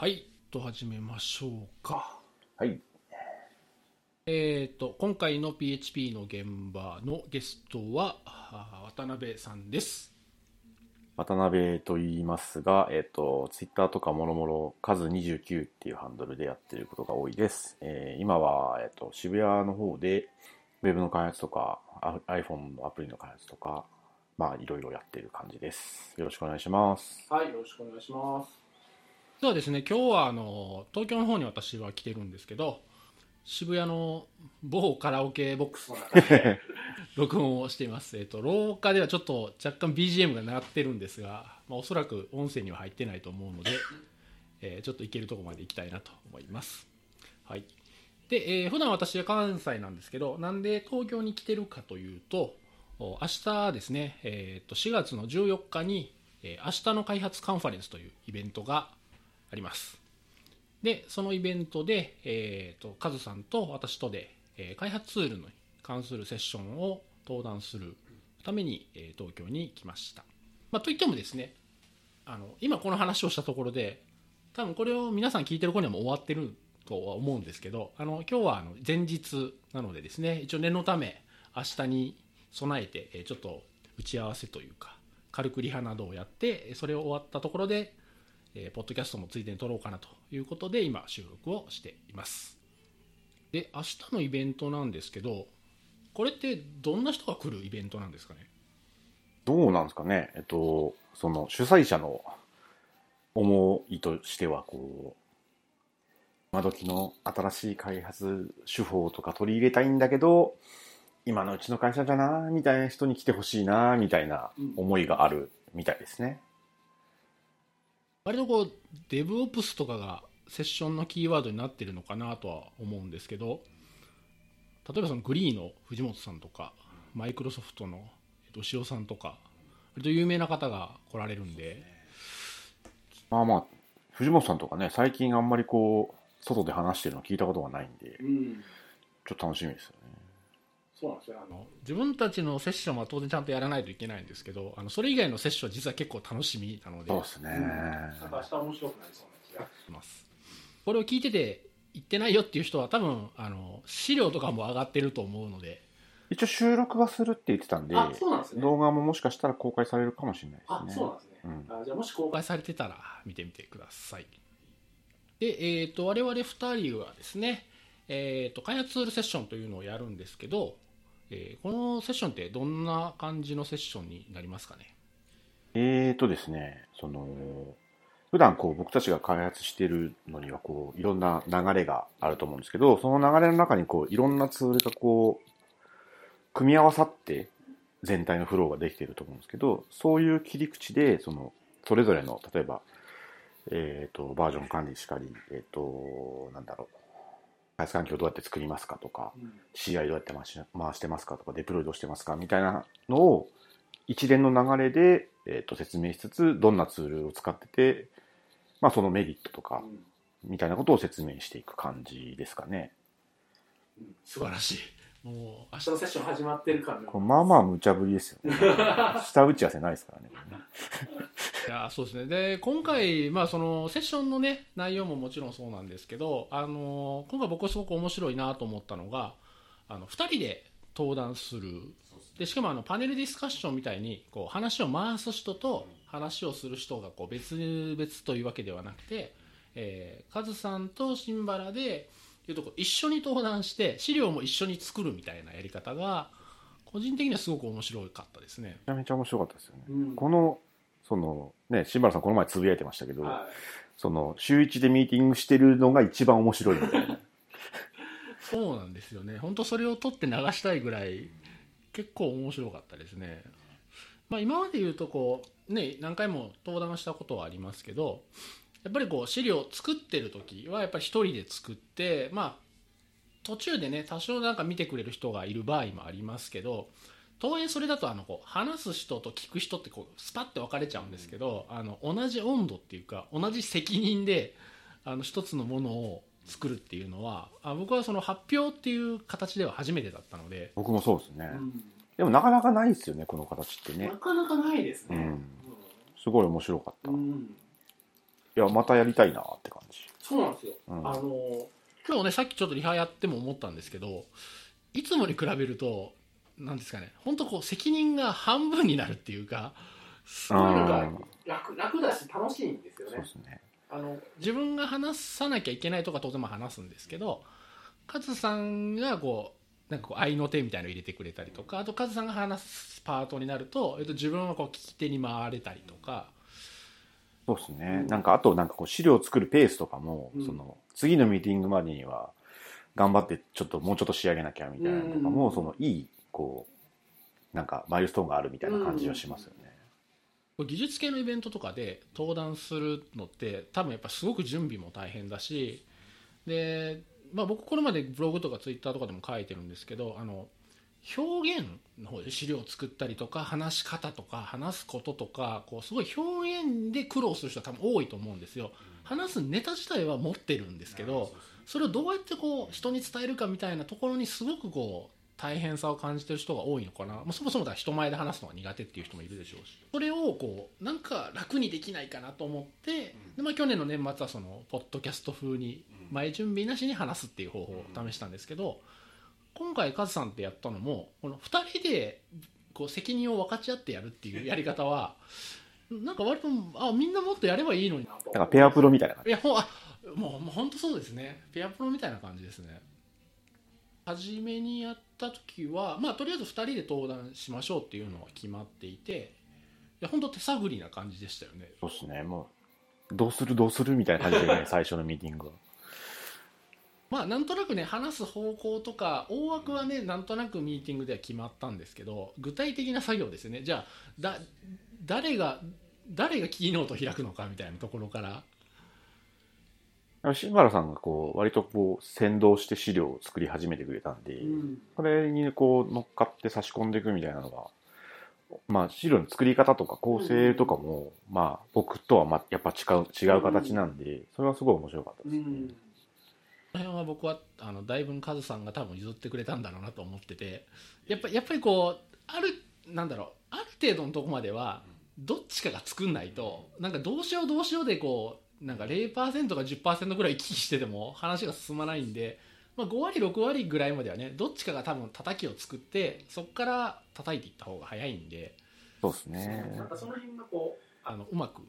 はい、と始めましょうか。はい。えっ、と、今回の PHP の現場のゲストは、あ渡辺さんです。渡辺と言いますが、えっ、と、ツイッターとかもろもろ、数29っていうハンドルでやってることが多いです。えー今は、えっ、と、渋谷の方で、ウェブの開発とか、あ iPhone のアプリの開発とか、まあ、いろいろやってる感じです。よろしくお願いします。はい、よろしくお願いします。ではですね、今日はあの東京の方に私は来てるんですけど、渋谷の某カラオケボックスの中で録音をしています。えっ、と、廊下ではちょっと若干 BGM が鳴ってるんですが、まあ、おそらく音声には入ってないと思うので、えーちょっと行けるところまで行きたいなと思います。はい。で、えー普段私は関西なんですけど、なんで東京に来てるかというと、お明日ですね、えーと4月の14日に、えー明日の開発カンファレンスというイベントがあります。で、そのイベントで、えーと、カズさんと私とで、えー開発ツールに関するセッションを登壇するために、えー東京に来ました。まあ、といってもですね、あの今この話をしたところで、多分これを皆さん聞いてる頃にはもう終わってるとは思うんですけど、あの今日はあの前日なのでですね、一応念のため明日に備えて、えーちょっと打ち合わせというか、軽くリハなどをやって、それを終わったところで、えーポッドキャストもついでに撮ろうかなということで、今収録をしています。で、明日のイベントなんですけど、これってどんな人が来るイベントなんですかね？どうなんですかね？えっと、その主催者の思いとしては、こう、今時の新しい開発手法とか取り入れたいんだけど、今のうちの会社じゃな、みたいな人に来てほしいな、みたいな思いがあるみたいですね。割とこう、デブオプスとかがセッションのキーワードになってるのかなとは思うんですけど、例えばそのグリーの藤本さんとか、マイクロソフトのえっと塩さんとか、割と有名な方が来られるんで、まあまあ、藤本さんとかね、最近あんまりこう、外で話してるの聞いたことがないんで、ちょっと楽しみですよね。そうなんですよ。あの自分たちのセッションは当然ちゃんとやらないといけないんですけどあのそれ以外のセッションは実は結構楽しみなのでそうですね。明日面白くなりそうな気がします。これを聞いてて言ってないよっていう人は多分あの資料とかも上がってると思うので。一応収録はするって言ってたんで、あそうなんですね。動画ももしかしたら公開されるかもしれないですね。んですね。うん。あじゃあもし公開されてたら見てみてください。で、えー、と我々2人はですね、えー、と開発ツールセッションというのをやるんですけど、えーこのセッションってどんな感じのセッションになりますかね？えーとですね、その、普段こう僕たちが開発しているのにはこういろんな流れがあると思うんですけど、その流れの中にこういろんなツールがこう、組み合わさって全体のフローができていると思うんですけど、そういう切り口で、その、それぞれの、例えば、えっ、と、バージョン管理しかり、えっ、と、なんだろう、開発環境をどうやって作りますかとか、CI どうやって回し回してますかとか、デプロイどうしてますかみたいなのを一連の流れで、えー、と説明しつつ、どんなツールを使ってて、まあ、そのメリットとか、みたいなことを説明していく感じですかね。素晴らしいもう明日のセッション始まってるからねこれまあまあ無茶ぶりですよね。下打ち合わせないですからね。いやそうですねで今回、まあ、そのセッションの、ね、内容ももちろんそうなんですけどあの今回僕すごく面白いなと思ったのがあの2人で登壇するでしかもあのパネルディスカッションみたいにこう話を回す人と話をする人がこう別々というわけではなくて、えーカズさんとシンバラでいうとこう一緒に登壇して資料も一緒に作るみたいなやり方が個人的にはすごく面白かったですね。めちゃめちゃ面白かったですよね。うんこの、その、ね、新原さんこの前つぶやいてましたけど、その、週一でミーティングしてるのが一番面白いみたいな。そうなんですよね本当それを取って流したいぐらい結構面白かったですね、まあ、今まで言うとこう、ね、何回も登壇したことはありますけどやっぱりこう資料を作ってる時はやっぱり一人で作ってまあ途中でね多少なんか見てくれる人がいる場合もありますけどとはいえそれだとあのこう話す人と聞く人ってこうスパッて分かれちゃうんですけどあの同じ温度っていうか同じ責任であの一つのものを作るっていうのはあ僕はその発表っていう形では初めてだったので、僕もそうですね。でもなかなかないですよね、この形ってねな。かなかないですね、うん。すごい面白かった。うんいや、またやりたいなって感じ。そうなんですよ。うんあの、今日ね、さっきちょっとリハやっても思ったんですけど、いつもに比べると、なんですかね、本当こう、責任が半分になるっていうか、すごいなんかうん楽楽だし楽しいんですよねそうで。すね。あの自分が話さなきゃいけないとか当然まあ話すんですけどカズさんがこうなんかこう合いの手みたいなの入れてくれたりとかあとカズさんが話すパートになると、えっと、自分はこう聞き手に回れたりとかそうですね。うん。なんか、あと、なんかこう、資料を作るペースとかも、うん。その、次のミーティングまでには、頑張って、ちょっと、もうちょっと仕上げなきゃみたいなのとかも、うん。その、いい、こう、なんか、マイルストーンがあるみたいな感じはしますよね。技術系のイベントとかで登壇するのって多分やっぱすごく準備も大変だしで、まあ、僕これまでブログとかツイッターとかでも書いてるんですけどあの表現の方で資料を作ったりとか話し方とか話すこととかこうすごい表現で苦労する人は多分多いと思うんですよ。話すネタ自体は持ってるんですけどそれをどうやってこう人に伝えるかみたいなところにすごくこう大変さを感じてる人が多いのかな、まあ、そもそもだ人前で話すのが苦手っていう人もいるでしょうし。それをこうなんか楽にできないかなと思って、でまあ、去年の年末はそのポッドキャスト風に前準備なしに話すっていう方法を試したんですけど今回カズさんってやったのもこの2人でこう責任を分かち合ってやるっていうやり方はなんか割とあみんなもっとやればいいのになとだから、ペアプロみたいな感じ。いやほんあもうもう本当そうですねペアプロみたいな感じですね初めにやった時はまあとりあえず2人で登壇しましょうっていうのは決まっていていや本当手探りな感じでしたよねそうですね。もう、どうするどうするみたいな感じでね、最初のミーティングは。まあなんとなくね話す方向とか大枠はねなんとなくミーティングでは決まったんですけど具体的な作業ですよね。じゃあだ誰が誰がキーノートを開くのかみたいなところから。新原さんがこう、割とこう、先導して資料を作り始めてくれたんで、これにこう乗っかって差し込んでいくみたいなのが、まあ資料の作り方とか構成とかも、まあ僕とはまやっぱ違う、違う形なんで、それはすごい面白かったですね。この辺は僕はあのだいぶカズさんが多分譲ってくれたんだろうなと思っててやっぱやっぱりこうあるなんだろうある程度のとこまではどっちかが作んないとなんかどうしようどうしようでこうなんか0%か10%ぐらい行き来してても話が進まないんで、まあ、5割6割ぐらいまではねどっちかが多分叩きを作ってそこから叩いていった方が早いんでそうですね。なんかその辺がこうあのうまく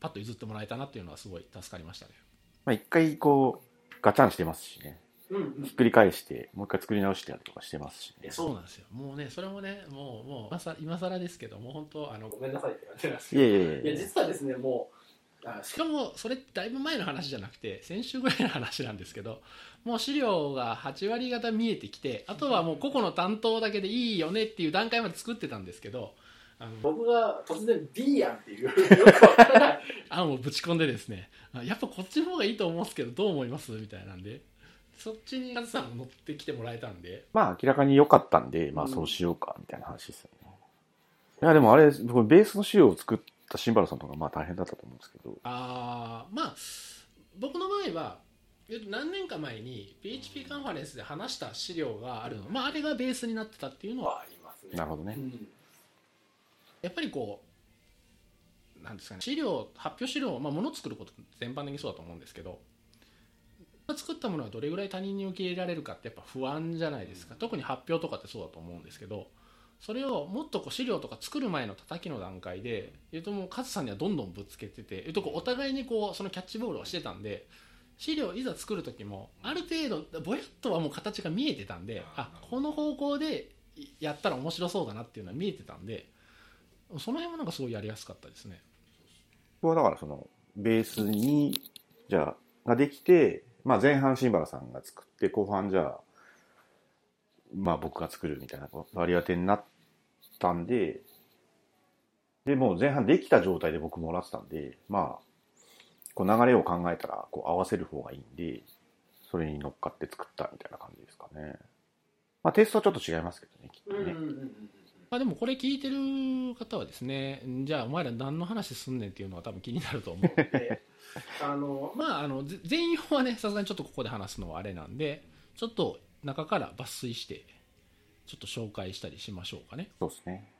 パッと譲ってもらえたなっていうのはすごい助かりましたね。まあ一回こう、ガチャンしてますしね。うんうんひっくり返して、もう一回作り直してやるとかしてますしね。そうなんですよもうねそれもねもうもう今さ今更ですけどもう本当あのごめんなさいって感じなんですいやいやいやいや実はですねもうあしかもそれだいぶ前の話じゃなくて先週ぐらいの話なんですけどもう資料が8割方見えてきてあとはもう個々の担当だけでいいよねっていう段階まで作ってたんですけどあの僕が突然 B やんっていう。案をぶち込んでですねあやっぱこっちの方がいいと思うんですけどどう思います？みたいなんでそっちにカズさんも乗ってきてもらえたんで。まあ明らかに良かったんで、まあうん。そうしようか、みたいな話ですよね。いやでもあれ、僕ベースの資料を作った新原さんとかまあ大変だったと思うんですけど、あーまあ僕の場合はえっと何年か前に PHP カンファレンスで話した資料があるの、まあ、あれがベースになってたっていうのはありますね。なるほどね。やっぱりこうなんですかね資料発表資料、まあ、もの作ること全般的にそうだと思うんですけど作ったものがどれぐらい他人に受け入れられるかってやっぱ不安じゃないですか。特に発表とかってそうだと思うんですけどそれをもっとこう資料とか作る前の叩きの段階で言うともうカズさんにはどんどんぶつけてて言うとこうお互いにこうそのキャッチボールをしてたんで資料いざ作る時もある程度ぼやっとはもう形が見えてたんであこの方向でやったら面白そうだなっていうのは見えてたんでその辺はなんかすごいやりやすかったですね。これはだからその、ベースに、じゃあ、ができて、まあ前半新原さんが作って、後半じゃあ、まあ僕が作るみたいな割り当てになったんで、で、もう前半できた状態で僕もらってたんで、まあ、こう流れを考えたら、こう合わせる方がいいんで、それに乗っかって作ったみたいな感じですかね。まあテイストはちょっと違いますけどね、きっとね。まあ、でもこれ聞いてる方はですねじゃあお前ら何の話すんねんっていうのは多分気になると思う。のであのまああのぜ全容はねさすがにちょっとここで話すのはあれなんでちょっと中から抜粋してちょっと紹介したりしましょうかね。そうですね。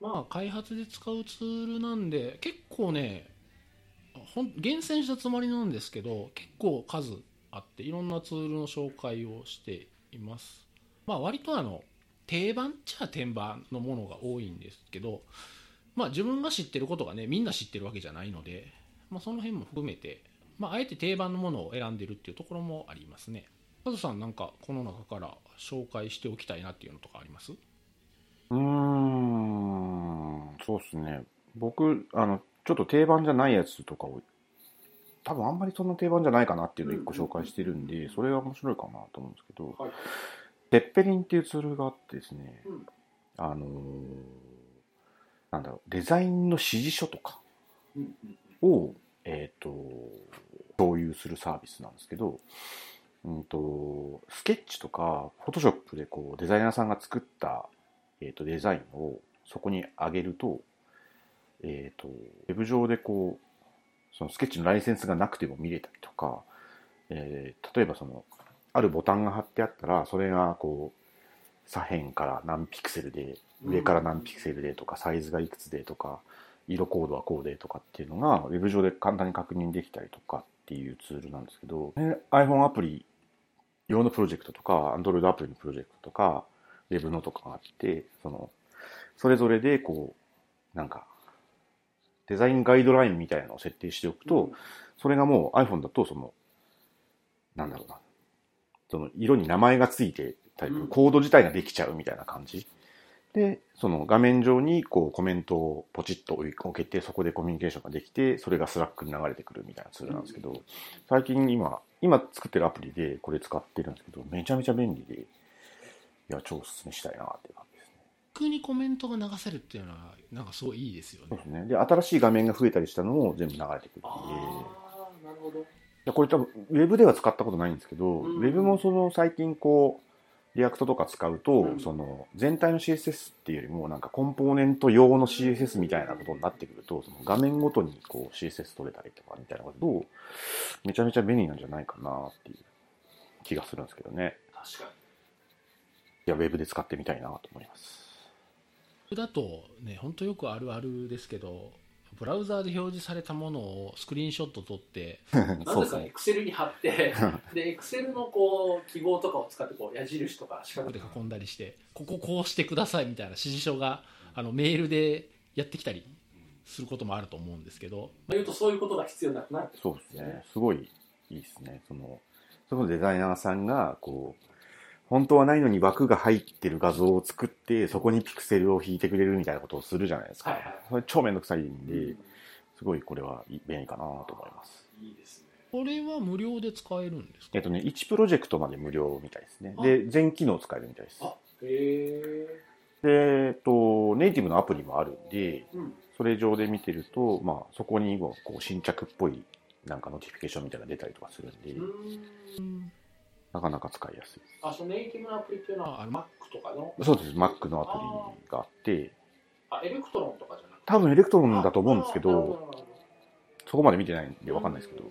まあ開発で使うツールなんで結構ねほん厳選したつもりなんですけど結構数あっていろんなツールの紹介をしています。まあ割とあの定番っちゃ定番のものが多いんですけどまあ自分が知ってることがねみんな知ってるわけじゃないので、まあ、その辺も含めて、まあ、あえて定番のものを選んでるっていうところもありますね。カズさんなんかこの中から紹介しておきたいなっていうのとかあります？うーん、そうですね。僕、あの、ちょっと定番じゃないやつとかを、多分あんまりそんな定番じゃないかなっていうのを一個紹介してるんで、それが面白いかなと思うんですけど、はいペッペリンっていうツールがあってですね、うん。あのーなんだろう、デザインの指示書とかを、えっ、と、共有するサービスなんですけど、うんと、スケッチとか、フォトショップでこう、デザイナーさんが作った、えっ、と、デザインをそこに上げると、えっ、と、ウェブ上でこう、そのスケッチのライセンスがなくても見れたりとか、えー例えばその、あるボタンが貼ってあったら、それがこう、左辺から何ピクセルで、上から何ピクセルでとか、サイズがいくつでとか、色コードはこうでとかっていうのが、ウェブ上で簡単に確認できたりとかっていうツールなんですけど、ね iPhone アプリ用のプロジェクトとか、Android アプリのプロジェクトとか、Web のとかがあって、その、それぞれでこう、なんか、デザインガイドラインみたいなのを設定しておくと、それがもう iPhone だとその、なんだろうな、その色に名前がついてタイプ、うんコード自体ができちゃうみたいな感じ。で、その画面上にこうコメントをポチッと置けて、そこでコミュニケーションができて、それが Slack に流れてくるみたいなツールなんですけど、最近今、今作ってるアプリでこれ使ってるんですけど、めちゃめちゃ便利で、いや、超おすすめしたいなっていう感じですね。逆にコメントが流せるっていうのはなんかすごいいいですよねそうですね。で、新しい画面が増えたりしたのも全部流れてくるんで、ああなるほどいやこれ多分、ウェブでは使ったことないんですけど、うんウェブもその最近こう、 React とか使うと、うんその全体の CSS っていうよりも、なんかコンポーネント用の CSS みたいなことになってくると、その画面ごとにこう CSS 取れたりとかみたいなことを、めちゃめちゃ便利なんじゃないかなっていう気がするんですけどね。確かにいや、ウェブで使ってみたいなと思います。だとね本当よくあるあるですけどブラウザーで表示されたものをスクリーンショット撮ってな そうですね。ぜかエクセルに貼って でエクセルのこう記号とかを使ってこう矢印とか四角で囲んだりしてこここうしてくださいみたいな指示書があのメールでやってきたりすることもあると思うんですけど言うとそういうことが必要なくなるそうですね。すごいいいですね。その、そのデザイナーさんが、こう、本当はないのに枠が入ってる画像を作って、そこにピクセルを引いてくれるみたいなことをするじゃないですか。はいはい。それ超めんどくさいんで、すごいこれは便利かなと思います。いいですね。これは無料で使えるんですか？えっとね、1プロジェクトまで無料みたいですね。あ。で、全機能使えるみたいです。あへえで、えっと、ネイティブのアプリもあるんで、うん。それ上で見てると、まあ、そこにもこう新着っぽいなんか notification みたいなのが出たりとかするんで、うんなかなか使いやすいです。あそのネイティブのアプリっていうのはあの Mac とかの？そうです。Mac のアプリがあって、あ Electron とかじゃなくて？多分 Electron だと思うんですけど、そこまで見てないんでわかんないですけど、こ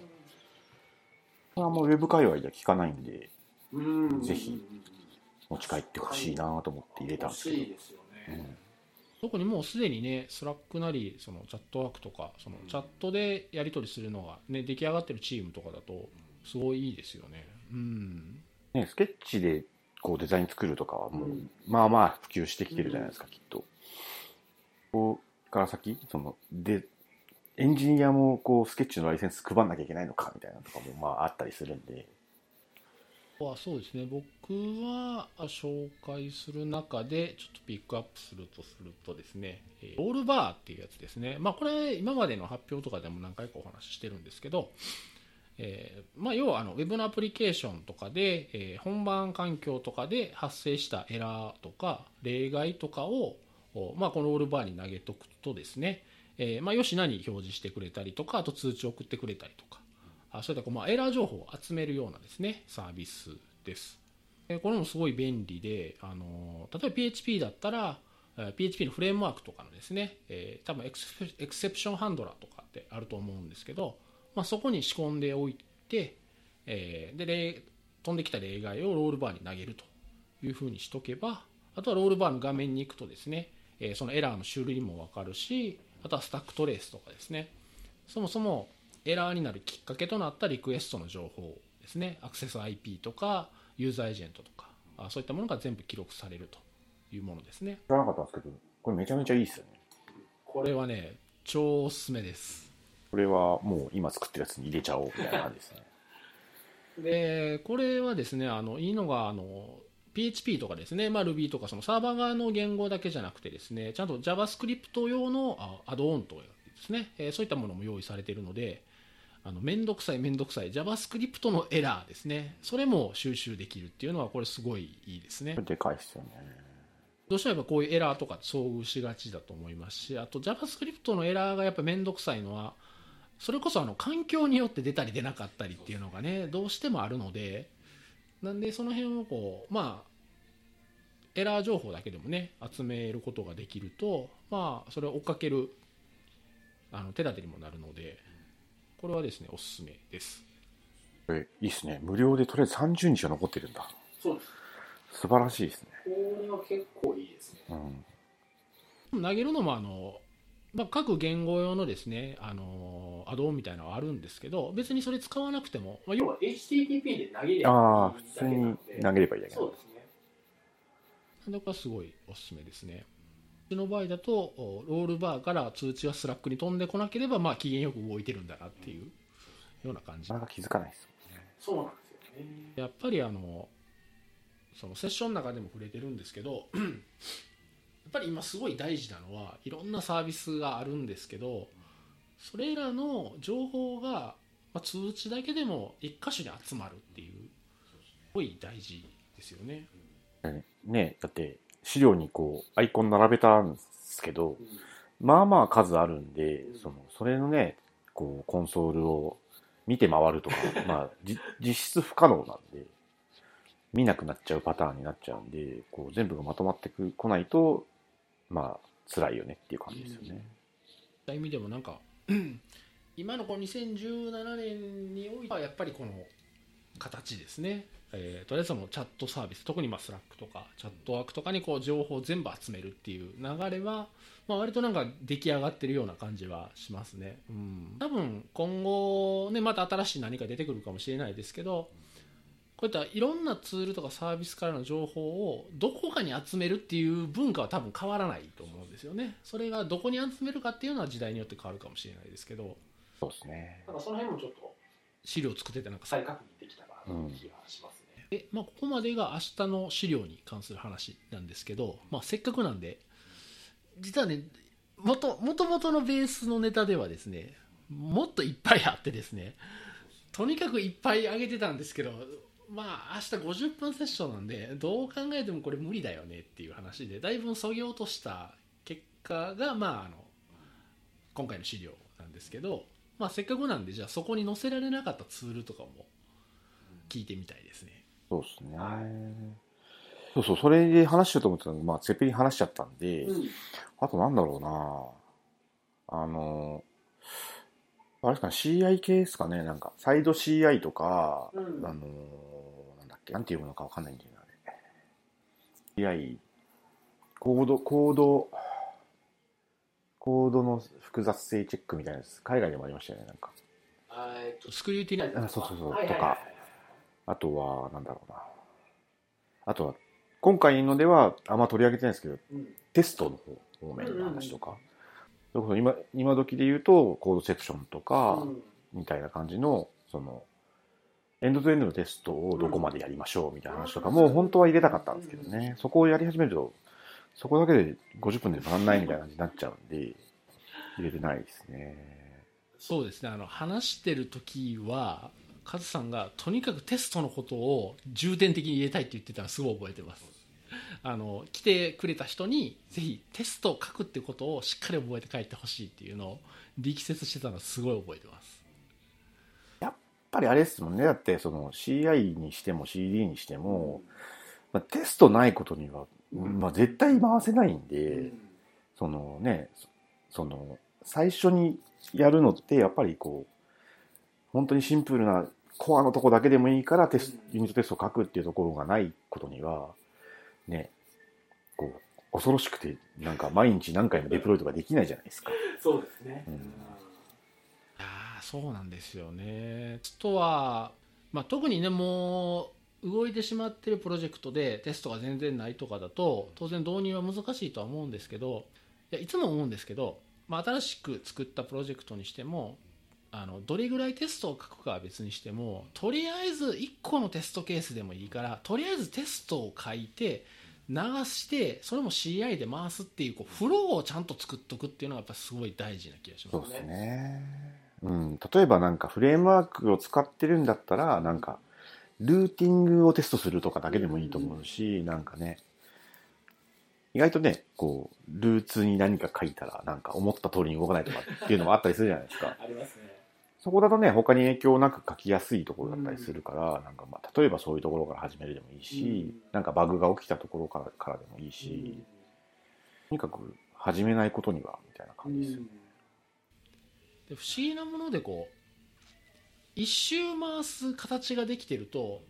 れはもうウェブ界隈では聞かないんで、うん。ぜひ持ち帰ってほしいなと思って入れたんですけど。欲しいですよね、うん。特にもうすでにね Slack なりその Chatwork とかそのチャットでやり取りするのが、ね、出来上がってるチームとかだとすごいいいですよねうん。ね、スケッチでこうデザイン作るとかはもう、うん。まあまあ普及してきてるじゃないですか、きっと。ここから先、その、で、エンジニアもこうスケッチのライセンス配んなきゃいけないのかみたいなのとかもまああったりするんで、はそうですね。僕はあ紹介する中でちょっとピックアップするとするとですねえーロールバーっていうやつですね。まあこれ今までの発表とかでも何回かお話ししてるんですけどえーまあ、要はあのウェブのアプリケーションとかで、えー本番環境とかで発生したエラーとか例外とかを、まあ、このロールバーに投げとくとですね、えーまあ、よしなに表示してくれたりとかあと通知を送ってくれたりとかあそういった、まあ、エラー情報を集めるようなですねサービスです。えこれもすごい便利で、あの例えば PHP だったら、PHP のフレームワークとかのですね、えー多分エクセプションハンドラーとかってあると思うんですけど、まあ、そこに仕込んでおいて、えーで例飛んできた例外をロールバーに投げるというふうにしとけばあとはロールバーの画面に行くとですね、えーそのエラーの種類も分かるしあとはスタックトレースとかですね。そもそも、エラーになるきっかけとなったリクエストの情報ですね。アクセス IP とかユーザーエージェントとかあそういったものが全部記録されるというものですね。知らなかったんですけど、これめちゃめちゃいいですよね。これはね超おすすめですこれはもう今作ってるやつに入れちゃおうみたいな感じですね。でこれはですねあのいいのがあの PHP とかですね、まあ、Ruby とかそのサーバー側の言語だけじゃなくてですねちゃんと JavaScript 用のあアドオンとですね、えーそういったものも用意されているのであのめんどくさいめんどくさい。JavaScript のエラーですね。それも収集できるっていうのはこれすごいいいですね。でかいですよね。どうしてもやっぱこういうエラーとか遭遇しがちだと思いますしあと JavaScript のエラーがやっぱめんどくさいのはそれこそあの環境によって出たり出なかったりっていうのがねどうしてもあるのでなんでその辺をこうまあエラー情報だけでもね集めることができるとまあそれを追っかけるあの手立てにもなるのでこれはですねおすすめですこれいいですね。無料でとりあえず30日は残ってるんだ。そうです素晴らしいですね。これは結構いいですねうん。投げるのもあの、まあ、各言語用のですねあのアドオンみたいなのはあるんですけど別にそれ使わなくても、まあ、要は HTTP で投げれあばあ、普通に投げればいいだけだそうですね。なんでこれはすごいおすすめですね。うちの場合だとお Rollbar から通知が Slack に飛んでこなければまあ機嫌よく動いてるんだなっていうような感じ。なかなか気づかないですね。そうなんですよね。やっぱりあのそのセッションの中でも触れてるんですけどやっぱり今すごい大事なのはいろんなサービスがあるんですけどそれらの情報が、まあ、通知だけでも一箇所に集まるっていうすごい大事ですよね。ねだって資料にこうアイコン並べたんですけど、まあまあ数あるんで、その、それのね、こう、コンソールを見て回るとか、まあ、実質不可能なんで、見なくなっちゃうパターンになっちゃうんで、こう、全部がまとまってこないと、まあ、辛いよねっていう感じですよね。そういう意味でもなんか 今のこの2017年においてはやっぱりこの形ですね、えーとりあえずそのチャットサービス特にまあ Slack とか Chatwork とかにこう情報を全部集めるっていう流れは、まあ、割となんか出来上がってるような感じはしますね、うん、多分今後ねまた新しい何か出てくるかもしれないですけどこういったいろんなツールとかサービスからの情報をどこかに集めるっていう文化は多分変わらないと思うんですよね。それがどこに集めるかっていうのは時代によって変わるかもしれないですけど、そうですね。なんかその辺もちょっと資料作っててなんか再確認できたらなって気がしますね。で、まあここまでが明日の資料に関する話なんですけど、まあせっかくなんで実はね元元々のベースのネタではですねもっといっぱいあってですねとにかくいっぱい上げてたんですけどまあ明日50分セッションなんでどう考えてもこれ無理だよねっていう話でだいぶそぎ落とした結果がまああの今回の資料なんですけど、まあ、せっかくなんでじゃあそこに載せられなかったツールとかも聞いてみたいですね。そうですね。そうそう、それで話しようと思ってたのが、まあ、セペリン話しちゃったんで、あとなんだろうなあの、あれですかね、CI 系ですかね、なんか、サイド CI とか、うん。あの、なんだっけ、なんていうのかわかんないんだよな、あれ。CI、コード、コード、コードの複雑性チェックみたいなやつ、海外でもありましたよね、なんか。えっとスクリューティナイあそうそうそうはいはいはいとか。あとは、なんだろうな。あとは、今回のではあんま取り上げてないんですけど、うん。テストの方方面の話とか、それこそ今今時で言うとコードセクションとかうん。みたいな感じのそのエンドとエンドのテストをどこまでやりましょうみたいな話とかも本当は入れたかったんですけどね。そこをやり始めるとそこだけで50分で足んないみたいな感じになっちゃうんで入れてないですね。そうですね。あの話してる時はカズさんがとにかくテストのことを重点的に入れたいって言ってたのすごい覚えてますあの来てくれた人にぜひテストを書くってことをしっかり覚えて帰ってほしいっていうのを力説してたのすごい覚えてます。やっぱりあれですもんね。だってその CI にしても CD にしても、まあ、テストないことには、まあ、絶対回せないんで、そのね、そその、最初にやるのって、やっぱりこう、本当にシンプルなコアのとこだけでもいいからテスト、ユニットテストを書くっていうところがないことには、ね、こう、恐ろしくて、なんか毎日何回もデプロイとかできないじゃないですか。そうですねうんそうなんですよね。テストは、まあ、特にね、もう動いてしまってるプロジェクトでテストが全然ないとかだと、当然導入は難しいとは思うんですけど、いやいつも思うんですけど、まあ、新しく作ったプロジェクトにしても、あのどれぐらいテストを書くかは別にしてもとりあえず1個のテストケースでもいいからとりあえずテストを書いて流してそれも CI で回すっていうこうフローをちゃんと作っとくっていうのがやっぱすごい大事な気がしますね。そうですね。うん。例えばなんかフレームワークを使ってるんだったら、なんか、ルーティングをテストするとかだけでもいいと思うし、なんかね、意外とね、こう、ルーツに何か書いたら、なんか思った通りに動かないとかっていうのもあったりするじゃないですか。ありますね。そこだとね、他に影響なく書きやすいところだったりするから、なんかまあ、例えばそういうところから始めるでもいいし、うん。なんかバグが起きたところからからでもいいし、とにかく始めないことには、みたいな感じですよ。で不思議なものでこう一周回す形ができてると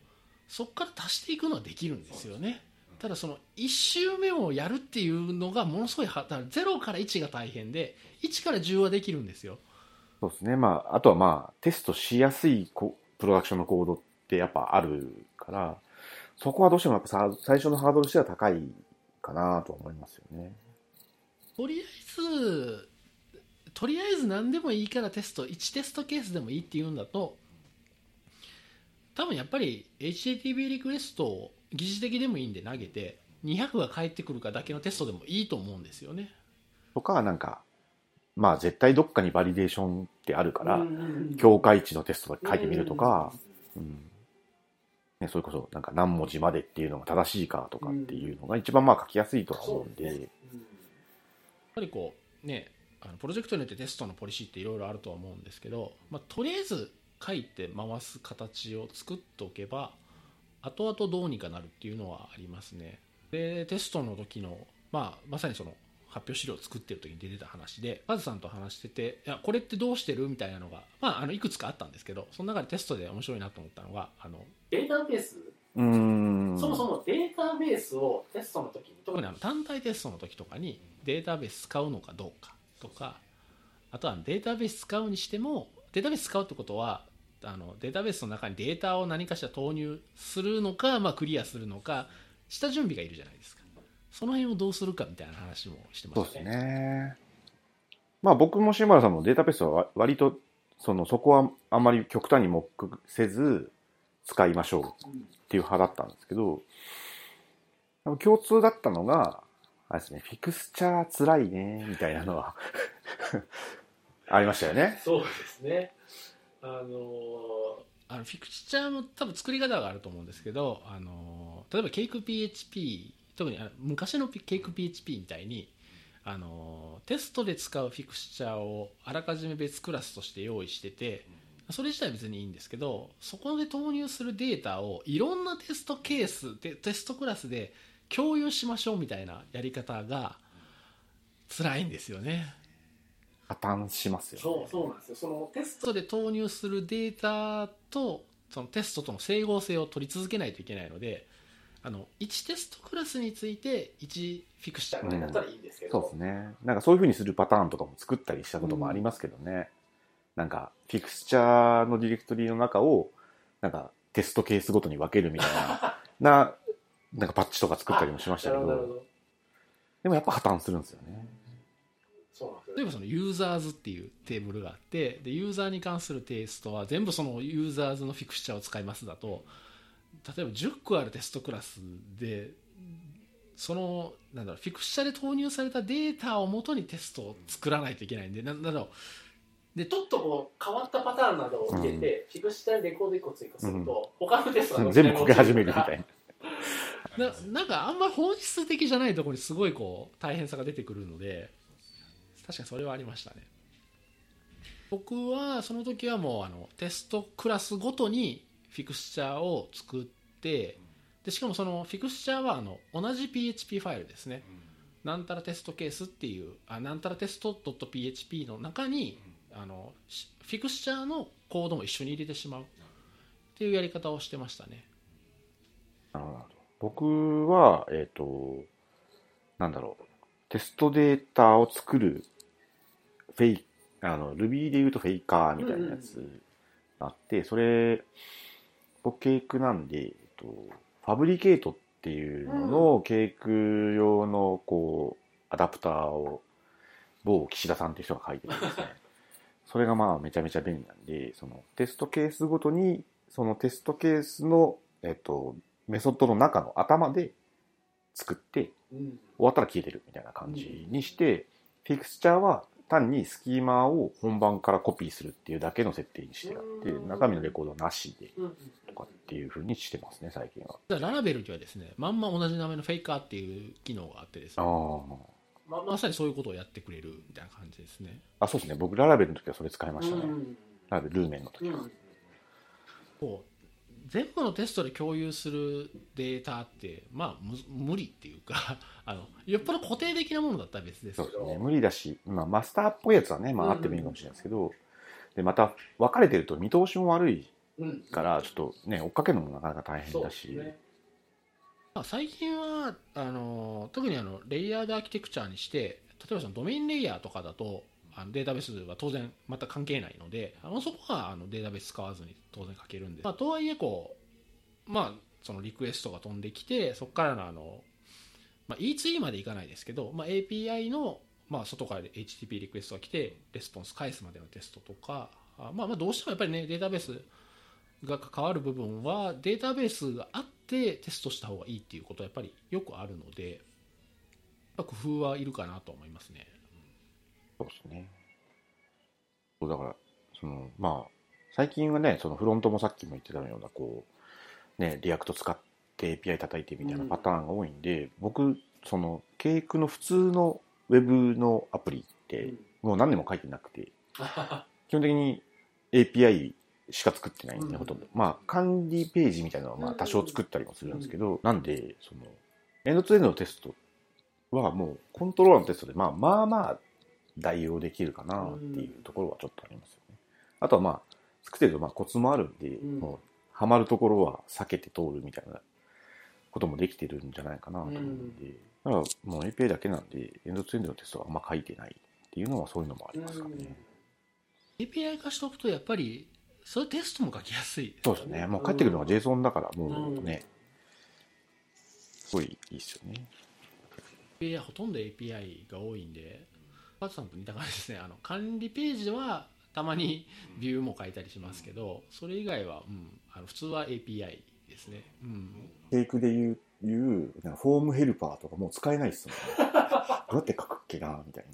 そこから足していくのはできるんですよね。ただその1周目をやるっていうのがものすごいはだから0から1が大変で1から10はできるんですよそうですね。まあ、あとはまあ、テストしやすいこプロダクションのコードってやっぱあるから、そこはどうしてもやっぱさ最初のハードルとしては高いかなとは思いますよね。とりあえずとりあえず何でもいいからテスト1テストケースでもいいっていうんだと多分やっぱり HTTP リクエストを疑似的でもいいんで投げて200が返ってくるかだけのテストでもいいと思うんですよねとか、なんか、まあ絶対どっかにバリデーションってあるから、うん境界値のテストだけ書いてみるとか、うんね、それこそなんか何文字までっていうのが正しいかとかっていうのが一番まあ書きやすいとは思うんで、やっぱりこうねあのプロジェクトによってテストのポリシーっていろいろあるとは思うんですけど、まあ、とりあえず書いて回す形を作っておけば後々どうにかなるっていうのはありますね。でテストの時の、まあ、まさにその発表資料を作ってる時に出てた話でカズさんと話してていやこれってどうしてるみたいなのが、まあ、あのいくつかあったんですけどその中でテストで面白いなと思ったのがあのデータベース、うーん。そもそもデータベースをテストの時に特にあの単体テストの時とかにデータベース使うのかどうかとかあとはデータベース使うにしてもデータベース使うってことはあのデータベースの中にデータを何かしら投入するのか、まあ、クリアするのか下準備がいるじゃないですかその辺をどうするかみたいな話もしてまそうですねね。まあ僕も島原さんもデータベースはわ割と、その、そこはあんまり極端に目せず使いましょうっていう派だったんですけど、共通だったのが、あれですね、フィクスチャー辛いね、みたいなのは ありましたよね。そうですねあのあのフィクチャーも多分作り方があると思うんですけどあの例えばケイク PHP 特にあの昔のケイク PHP みたいにあのテストで使うフィクチャーをあらかじめ別クラスとして用意しててそれ自体は別にいいんですけどそこで投入するデータをいろんなテストケースでテストクラスで共有しましょうみたいなやり方が辛いんですよね。破綻しますよ、ね。そうそうなんですよそのテステストで投入するデータとそのテストとの整合性を取り続けないといけないのであの1テストクラスについて1フィクシトャーぐらいだったらいいんですけど、そうですね。なんかそういう風にするパターンとかも作ったりしたこともありますけどね。なんか、フィクスチャーのディレクトリの中を、なんか、テストケースごとに分けるみたいな、な、なんかパッチとか作ったりもしましたけど、でもやっぱ破綻するんですよね。そうなんですよ。例えばそのユーザーズっていうテーブルがあってでユーザーに関するテイストは全部そのユーザーズのフィクシャーを使いますだと例えば10個あるテストクラスでそのなんだろうフィクシャーで投入されたデータをもとにテストを作らないといけないんでなんだろうでちょっとこう変わったパターンなどを入れて、フィクシタでレコード1個追加すると、他のテストが全部こけ始めるみたいな。ななんかあんまり本質的じゃないところにすごいこう大変さが出てくるので確かにそれはありましたね。僕はその時はもうあのテストクラスごとにフィクスチャーを作ってでしかもそのフィクスチャーはあの同じ PHP ファイルですね、なんたらテストケースっていうあなんたらテスト .php の中にあのしフィクスチャーのコードも一緒に入れてしまう。っていうやり方をしてましたね。なるほど。僕は、えっ、と、なんだろう、テストデータを作るフェイあの Ruby で言うとフェイカーみたいなやつがあって、それ僕ケークなんで、えっと、ファブリケートっていうののケーク用のこうアダプターを某岸田さんっていう人が書いてるんですね。それがまあめちゃめちゃ便利なんでそのテストケースごとにそのテストケースの、えっと、メソッドの中の頭で作ってうん。終わったら消えてるみたいな感じにして、フィクスチャーは単にスキーマを本番からコピーするっていうだけの設定にしてあって、うん中身のレコードはなしでうんとかっていう風にしてますね、最近は。ララベルにはですねまんま同じ名前のフェイカーっていう機能があってですあねーまあままさにそういうことをやってくれるみたいな感じですねあ、そうですね。僕、ララベルの時はそれ使いまあ、したね。うんララベル、ルーメンの時は。うんこう全部のテストで共有するデータってまあむ無理っていうか あのよっぽど固定的なものだったら別ですけど。そうですね。無理だし、まあ、マスターっぽいやつはね、まあ、あってもいいかもしれないですけど、で、また、分かれてると見通しも悪いうん。から、ちょっとね、追っかけるのもなかなか大変だし、ね。まあ、最近はあの特にあのレイヤードアーキテクチャにして例えばそのドメインレイヤーとかだとあのデータベースは当然全く関係ないのであのそこはあのデータベース使わずに当然書けるんで、まあ、とはいえこう、まあ、そのリクエストが飛んできてそこからのあの、まあ、E2E までいかないですけど、まあ、API の、まあ、外から HTTP リクエストが来てレスポンス返すまでのテストとかあまあ、まあどうしてもやっぱりねデータベースが関わる部分はデータベースがあってテストした方がいいっていうことはやっぱりよくあるので工夫はいるかなと思いますね。そうですね。そうだから、その、まあ、最近はね、そのフロントもさっきも言ってたような、こう、ね、 React 使って API 叩いてみたいなパターンが多いんで、僕、その、ケークの普通のウェブのアプリって、もう何年も書いてなくて、基本的に API しか作ってないんで、うんほとんど。まあ、管理ページみたいなのは、まあ、うん多少作ったりもするんですけど、なんで、その、エンドツーエンドのテストはもう、コントローラーのテストで、まあ、まあまあ、代用できるかなっていうところはちょっとありますよね。あとはまあ、作ってるとまあコツもあるんで、うんもう、ハマるところは避けて通るみたいなこともできてるんじゃないかなと思うんで、だからもう API だけなんで、エンドツーエンドのテストはあんま書いてないっていうのはそういうのもありますかね。API 化しておくとやっぱりそういうテストも書きやすいそうですね。もう帰ってくるのが JSON だから、もうね、すごいいいっすよね。API ほとんど API が多いんでパツさんと似た感じですねあの管理ページはたまにビューも書いたりしますけどそれ以外は、うん、あの普通は API ですね、うん、テイクで言う、言うなんかフォームヘルパーとかもう使えないっすもんね。どうやって書くっけな、みたいな。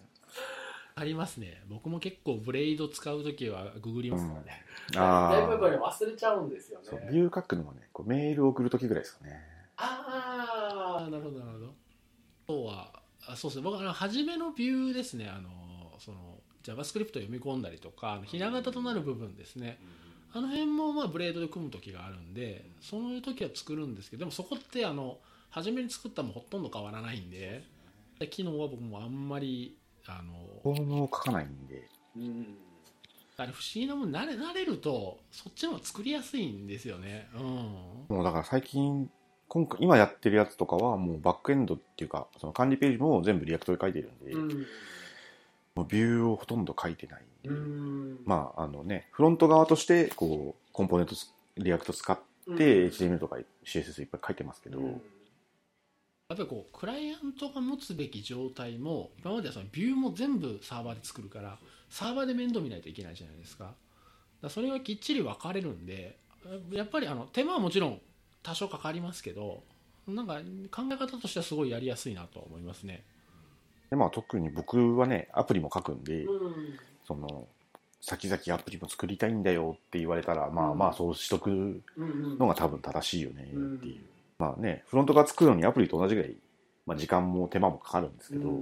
ありますね僕も結構ブレイド使う時はググりますからね、あだいぶやっぱりあ。忘れちゃうんですよねビュー書くのはね、こうメール送るときぐらいですかね。あああなるほどなるほどあとはあそうですね。僕あの初めのビューですね。あのその JavaScript を読み込んだりとかあのひな形となる部分ですね。あの辺もまあブレードで組む時があるんでそういう時は作るんですけどでもそこってあの初めに作ったもほとんど変わらないんでで機能は僕もあんまりあのフォームを書かないんで、うん。あれ不思議なもん慣れ慣れるとそっちの方が作りやすいんですよね。うん。もうだから最近、今回、今やってるやつとかはもうバックエンドっていうか、その管理ページも全部 React で書いてるんで、うん。もうビューをほとんど書いてない。んで、うん。まあ、あのね、フロント側として、こう、コンポーネントス、 React 使って、HTML とか CSS いっぱい書いてますけど、うん。やっぱりこうクライアントが持つべき状態も今まではそのビューも全部サーバーで作るからサーバーで面倒見ないといけないじゃないですか。だからそれがきっちり分かれるんでやっぱりあの手間はもちろん多少かかりますけどなんか考え方としてはすごいやりやすいなと思いますね。で、まあ特に僕はね、アプリも書くんで、うん。その、先々アプリも作りたいんだよって言われたら、まあうん。まあそうしとくうんのが多分正しいよねっていう。うん。まあね、フロントが作るのにアプリと同じぐらい、まあ時間も手間もかかるんですけど、うん。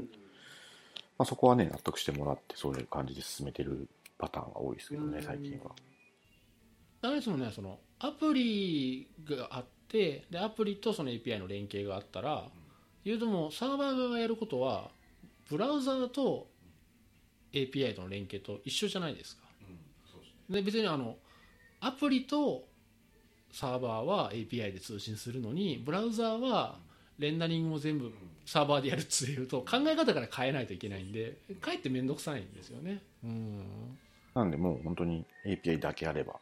まあそこはね、納得してもらってそういう感じで進めてるパターンが多いですけどね、うん。最近は。ダメですもんねそのアプリがあってでアプリとその API の連携があったら言うともサーバー側がやることはブラウザーと API との連携と一緒じゃないですか。で別にあのアプリとサーバーは API で通信するのにブラウザーはレンダリングも全部サーバーでやるっていうと考え方から変えないといけないんでかえって面倒くさいんですよね。うん。なんでもう本当に API だけあれば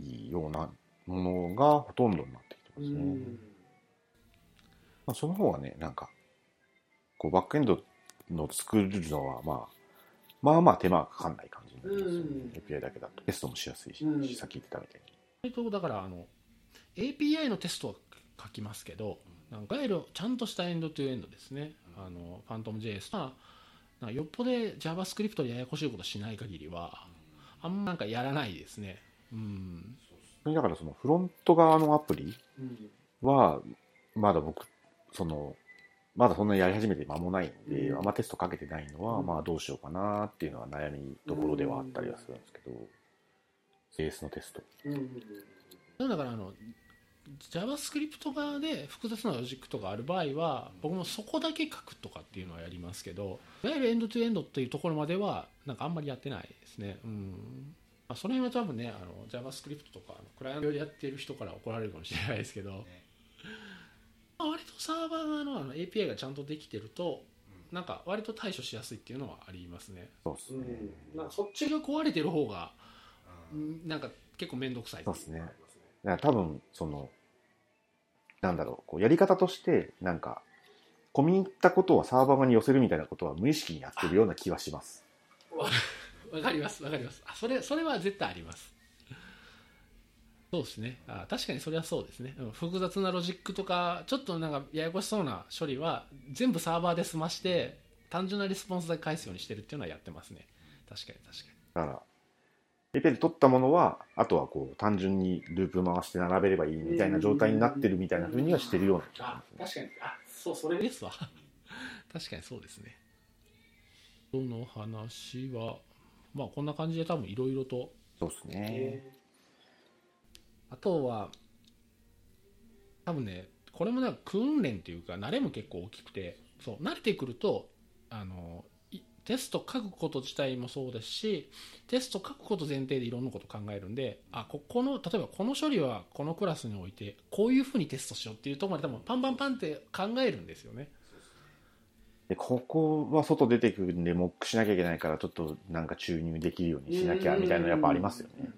いいようなものがほとんどになってきてますね。まあ、その方がね、なんか、こうバックエンドの作るのは、まあ、まあまあ手間がかかんない感じになりますよね。うん API だけだとテストもしやすいし、うんさっき言ってたみたいに。割とだからあの API のテストは書きますけどなんかいわゆるちゃんとしたエンドトゥエンドですね、あのファントム JS はよっぽど JavaScript でややこしいことしない限りはあんまなんかやらないですねうん。だからそのフロント側のアプリうんは、まだ僕、その、まだそんなにやり始めて間もないんで、うん。あんまテストかけてないのは、うん。まあどうしようかなっていうのは悩みどころではあったりはするんですけど、JS のテスト。うんうんだからあの JavaScript 側で複雑なロジックとかある場合は僕もそこだけ書くとかっていうのはやりますけどいわゆるエンドトゥエンドっていうところまではなんかあんまりやってないですね。うんまあ、その辺は多分ねあの JavaScript とかあのクライアントでやってる人から怒られるかもしれないですけど、まあ割とサーバー側のあの API がちゃんとできてるとなんか割と対処しやすいっていうのはありますね。そうですね。うん。なんかそっち血が壊れてる方がうん。なんか結構面倒くさい。そうですね。だから多分、その、なんだろう、こうやり方として、なんか、込み入ったことをサーバー側に寄せるみたいなことは無意識にやってるような気はします。わかりますわかります。あそれそれは絶対あります。そうですね。あ確かにそれはそうですね。うん複雑なロジックとかちょっとなんかややこしそうな処理は全部サーバーで済まして単純なレスポンスだけ返すようにしてるっていうのはやってますね。確かに確かだから、API で取ったものは、あとはこう、単純にループ回して並べればいいみたいな状態になってるみたいな風にはしてるような気があしますね。確かに。あそうそれですわ。確かにそうですね。その話はまあこんな感じで多分いろいろとそうですね。えあとは多分ねこれもなんか訓練っていうか慣れも結構大きくてそう慣れてくるとあのいテスト書くこと自体もそうですしテスト書くこと前提でいろんなこと考えるんであここの例えばこの処理はこのクラスにおいてこういうふうにテストしようっていうところまで多分パンパンパンって考えるんですよねで、ここは外出てくるんで、モックしなきゃいけないから、ちょっとなんか注入できるようにしなきゃみたいなのやっぱありますよね。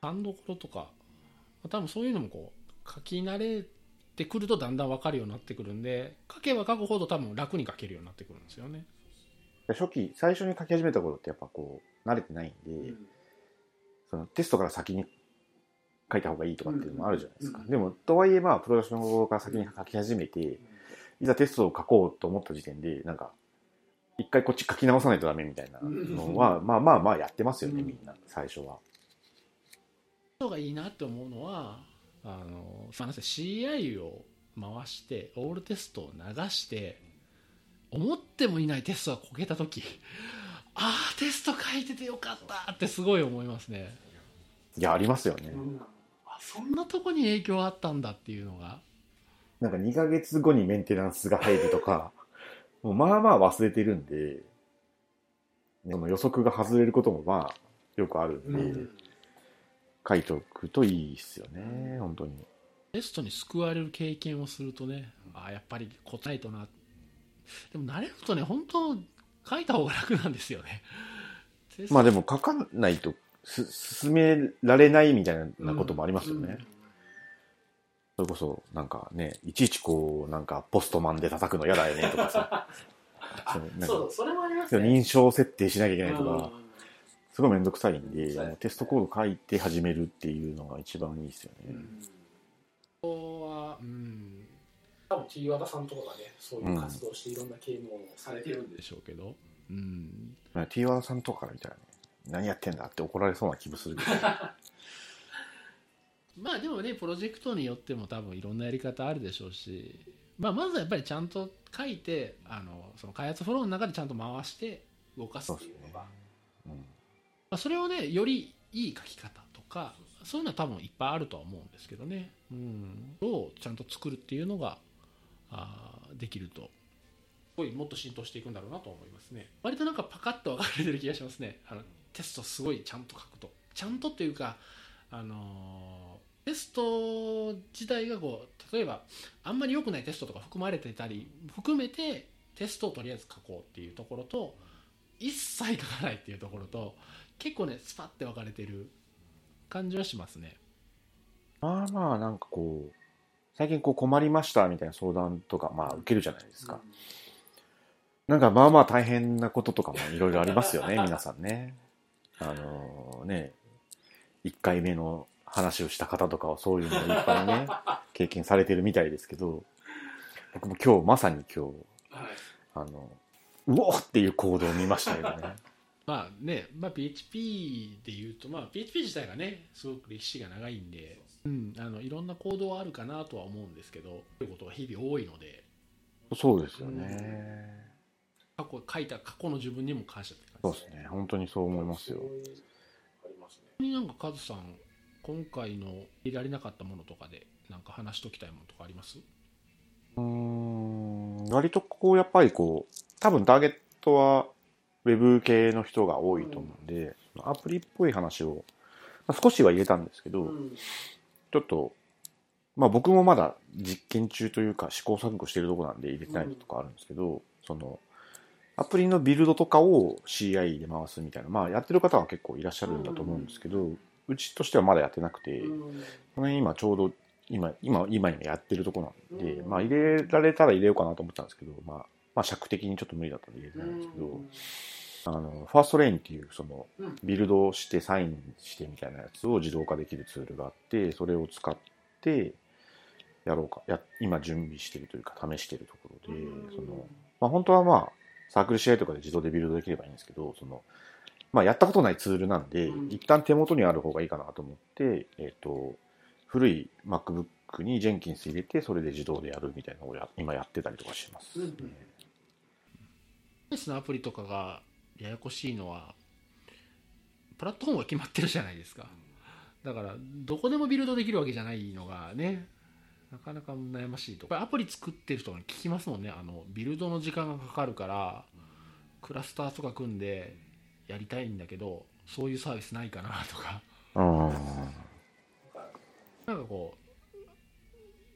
勘どころとか多分そういうのもこう書き慣れてくるとだんだん分かるようになってくるんで書けば書くほど多分楽に書けるようになってくるんですよねで初期、最初に書き始めた頃ってやっぱこう、慣れてないんで、そのテストから先に書いた方がいいとかっていうのもあるじゃないですか。うんでも、とはいえまあ、プロダクションから先に書き始めて、いざテストを書こうと思った時点で、なんか、一回こっち書き直さないとダメみたいなのは、まあまあまあやってますよね、うんみんな、最初は。人がいいなって思うのはあのすいません CI を回してオールテストを流して思ってもいないテストがこけた時ああテスト書いててよかったってすごい思いますねいや、ありますよね。そんなとこに影響あったんだっていうのがなんか2ヶ月後にメンテナンスが入るとか、もうまあまあ忘れてるんで、その予測が外れることもまあよくあるんで、うん書いておくといいっすよね、本当に。テストに救われる経験をするとねああやっぱり答えとなでも慣れるとね本当書いた方が楽なんですよねまあでも書かないとす進められないみたいなこともありますよね。それこそ、なんかね、いちいちこう、なんかポストマンで叩くの嫌だよねとかさ、あそうなんかそうそれもありますね。認証設定しなきゃいけないとか、うん。すごいめんどくさいんで、そうもうテストコード書いて始めるっていうのが一番いいですよね。ここはうん。多分 T 和田さんとかがねそういう活動していろんな啓蒙をされてるんででしょうけど。うん。まあ T ワさんとかから見たらね、何やってんだって怒られそうな気もするけど、まあでもねプロジェクトによっても多分いろんなやり方あるでしょうし、まあ、まずはやっぱりちゃんと書いてあのその開発フローの中でちゃんと回して動かすっていうのがうん。まあ、それをねよりいい書き方とかそういうのは多分いっぱいあるとは思うんですけどね、うん、をちゃんと作るっていうのがあーできると。すごいもっと浸透していくんだろうなと思いますね。割となんかパカッと分かれてる気がしますね。あのテストすごいちゃんと書くと。ちゃんとっていうかあのーテスト自体がこう例えばあんまり良くないテストとか含まれてたり含めてテストをとりあえず書こうっていうところと一切書かないっていうところと結構ねスパッて分かれてる感じはしますねまあまあ、なんかこう、最近こう困りましたみたいな相談とか、まあ受けるじゃないですか。なんかまあまあ大変なこととかもいろいろありますよね、皆さんね。あのね、1回目の話をした方とかはそういうのをいっぱいね、経験されてるみたいですけど、僕も今日、まさに今日、はいあの、うおーっていう行動を見ましたけどね。まあね、まあ、PHP で言うと、まあ、PHP 自体がねすごく歴史が長いんで、うん、あのいろんな行動はあるかなとは思うんですけどということが日々多いのでそうですよね。過去書いた過去の自分にも感謝って感じそうですね。本当にそう思いますよ。ありますねになんかカズさん今回の入れられなかったものとかでなんか話しときたいものとかあります？うーん、割とこう、やっぱりこう、多分ターゲットは、ウェブ系の人が多いと思うんで、アプリっぽい話を、まあ少しは入れたんですけど、うん。ちょっと、まあ僕もまだ実験中というか試行錯誤してるとこなんで入れてないのとかあるんですけど、その、アプリのビルドとかを CI で回すみたいな、まあやってる方は結構いらっしゃるんだと思うんですけど、うちとしてはまだやってなくて、うん。この辺今ちょうど今、今、今今やってるとこなんで、うんまあ入れられたら入れようかなと思ったんですけど、まあ、まあ尺的にちょっと無理だったんで入れてないんですけど、あの、ファーストレインっていうそのうんビルドしてサインしてみたいなやつを自動化できるツールがあって、それを使ってやろうか、や、今準備してるというか試してるところで、その、まあ本当はまあ、サークル試合とかで自動でビルドできればいいんですけど、その、まあやったことないツールなんで、うん。一旦手元にある方がいいかなと思って、えっ、と、古い MacBook に Jenkins 入れて、それで自動でやるみたいなのをや今やってたりとかします。うんベースのアプリとかがややこしいのはプラットフォームが決まってるじゃないですか。だからどこでもビルドできるわけじゃないのがねなかなか悩ましいと。これアプリ作ってる人が聞きますもんね。あのビルドの時間がかかるからクラスターとか組んでやりたいんだけどそういうサービスないかなとかうん。なんかこう、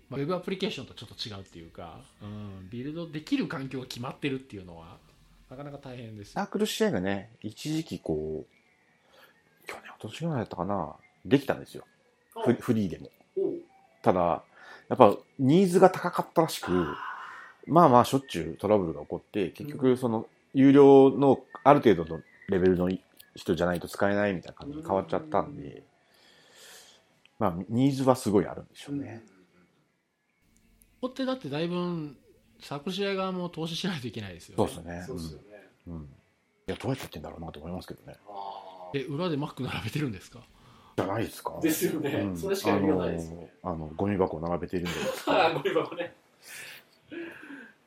まあ、ウェブアプリケーションとちょっと違うっていうか、うん、ビルドできる環境が決まってるっていうのはなかなか大変ですサークル試合がね、一時期こう、去年、今年ぐらいだったかな、できたんですよ。フリフリーでも。ただ、やっぱニーズが高かったらしく、まあまあしょっちゅうトラブルが起こって、結局その、有料のある程度のレベルの人じゃないと使えないみたいな感じに変わっちゃったんで、まあニーズはすごいあるんでしょうね。ここってだってだいぶサークル試合側も投資しないといけないですよねそうですね。そうですよねうん。うん。いや、どうやってやってんだろうなと思いますけどね。あえ裏で Mac 並べてるんですか？じゃないですか。ーですよねうんそれしかやりようないですよねあの、あのゴミ箱を並べているんで。ゴミ箱ね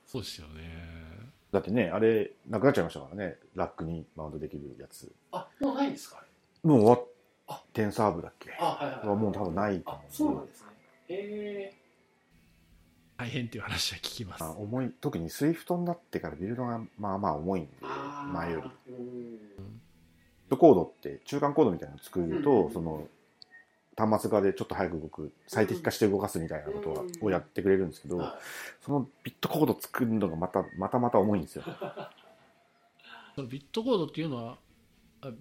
そうですよねだってね、あれ、なくなっちゃいましたからね。ラックにマウントできるやつ。あもうないんですか？もう終わっあ。テンサーブだっけ？あはいはいはもう多分ないとあ思うそうなんですね。へ大変っていう話は聞きます。あ重い、特に Swift になってからビルドがまあまあ重いんでえ、前より。コードって中間コードみたいなのを作ると、うん。その、端末側でちょっと早く動く、最適化して動かすみたいなことはうんをやってくれるんですけど、はそのビットコード作るのがまた、またまた重いんですよ。そのビットコードっていうのは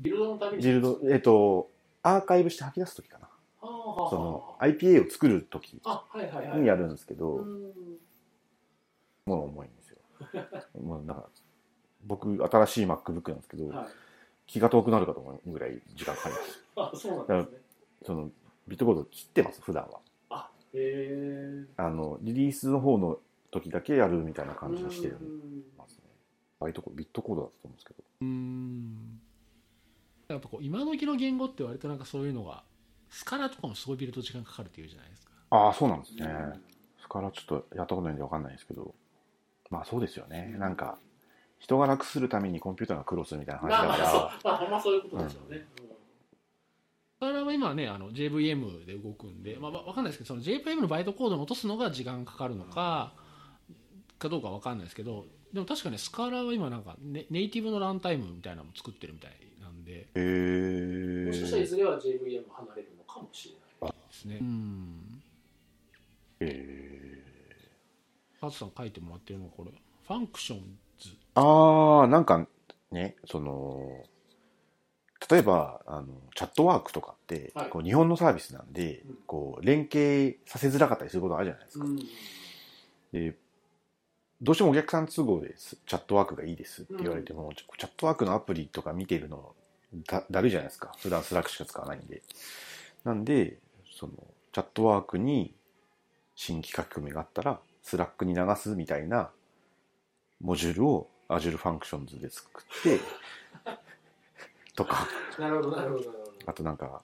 ビルドのために？ビルド、えっ、と、アーカイブして吐き出すときかな。その、IPA を作るときあはいはいはいにやるんですけど、うんもう重いんですよ。もうなんか、僕、新しい MacBook なんですけど、はい気が遠くなるかと思うぐらい時間かかります。あそうなんですねその、ビットコード切ってます、普段は。あへえあの、リリースの方の時だけやるみたいな感じにしてるますね。割とこうビットコードだったと思うんですけど。うーんやっぱこう今時の言語って割となんかそういうのがスカラとかもすごいビルド時間かかるっていうじゃないですかああ、そうなんですね。スカラちょっとやったことないんでわかんないですけど。まあそうですよね。なんか、人が楽するためにコンピューターが苦労するみたいな話まあまあそうだかまあほんまそういうことですよねスカラは今はねあの JVM で動くんで、まあ、わわかんないですけどその JVM のバイトコードを落とすのが時間かかるのか、かどうかわかんないですけどでも確かにスカラは今なんかネネイティブのランタイムみたいなのも作ってるみたいなんでら。へもしかしたらいえ。ずれは JVM 離れるのかもしれないですねうんえカズさん書いてもらってるのこれ Functionsああ、なんかね、その、例えば、あの、 Chatwork とかって、はいこう日本のサービスなんでうん、こう、連携させづらかったりすることあるじゃないですか。うんで、どうしてもお客さん都合です、 Chatwork がいいですって言われても、 Chatwork のアプリとか見てるのだだるいじゃないですか。普段 Slack しか使わないんで。なんで、その、 Chatwork に新規書き込みがあったら、 Slack に流すみたいなモジュールを Azure Functions で作って、とか、なるほどなるほどあとなんか、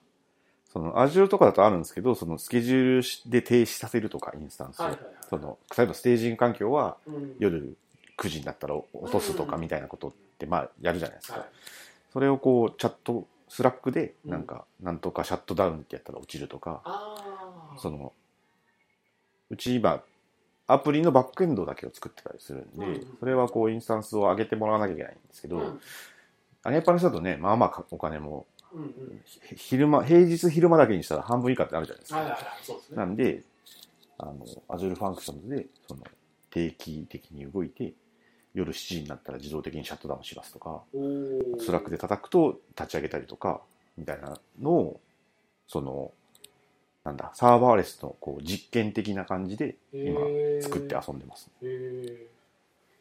その Azure とかだとあるんですけど、そのスケジュールで停止させるとか、インスタンス。を。はいはいはい。その、例えばステージング環境はうん。夜9時になったら落とすとかみたいなことって、まあ、やるじゃないですか。はい。それをこう、チャット、 Slack で、なんか、なんとかシャットダウンってやったら落ちるとか、ああその、うち今、アプリのバックエンドだけを作ってたりするんで、うん。それはこう、インスタンスを上げてもらわなきゃいけないんですけど、うん上げっぱなしだとね、まあまあかお金も、うんうん。ひ昼間、平日昼間だけにしたら半分以下ってあるじゃないですか。はいはいはいそうですね。なんで、あの、Azure Functions で、その、定期的に動いて、夜7時になったら自動的にシャットダウンしますとか、 Slack で叩くと立ち上げたりとか、みたいなのを、その、なんだ、サーバーレスのこう実験的な感じで今作って遊んでます、ね。へ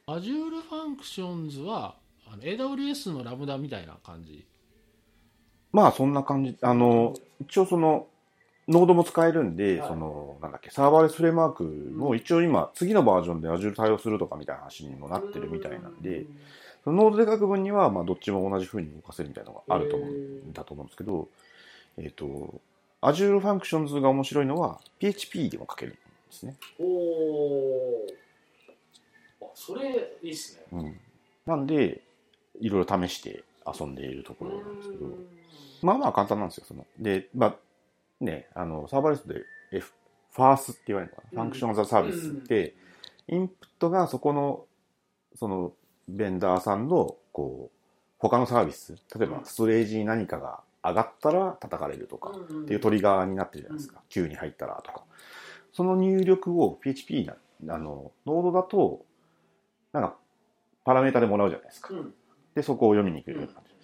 Azure Functions はあの AWS のラムダみたいな感じまあそんな感じ。あの、一応その、ノードも使えるんで、はいその、なんだっけ、サーバーレスフレームワークも一応今、次のバージョンで Azure 対応するとかみたいな話にもなってるみたいなんで、そのノードで書く分には、まあどっちも同じ風に動かせるみたいなのがあると思うんだと思うんですけど、えっ、と、Azure Functions が面白いのは PHP でも書けるんですね。おあそれいいっすねうん。なんで、いろいろ試して遊んでいるところなんですけど、うんまあまあ簡単なんですよ。そので、まあ、ね、あの、サーバーレスで F、ファースって言われるのかな、うんファンクションアザサービスって、インプットがそこの、その、ベンダーさんの、こう、他のサービス、例えばうんストレージに何かが上がったら叩かれるとか、っていうトリガーになってるじゃないですか。Q に入ったらとか。その入力を PHP な、あの、ノードだと、なんか、パラメータでもらうじゃないですか。うんで、そこを読みに来るような感じ。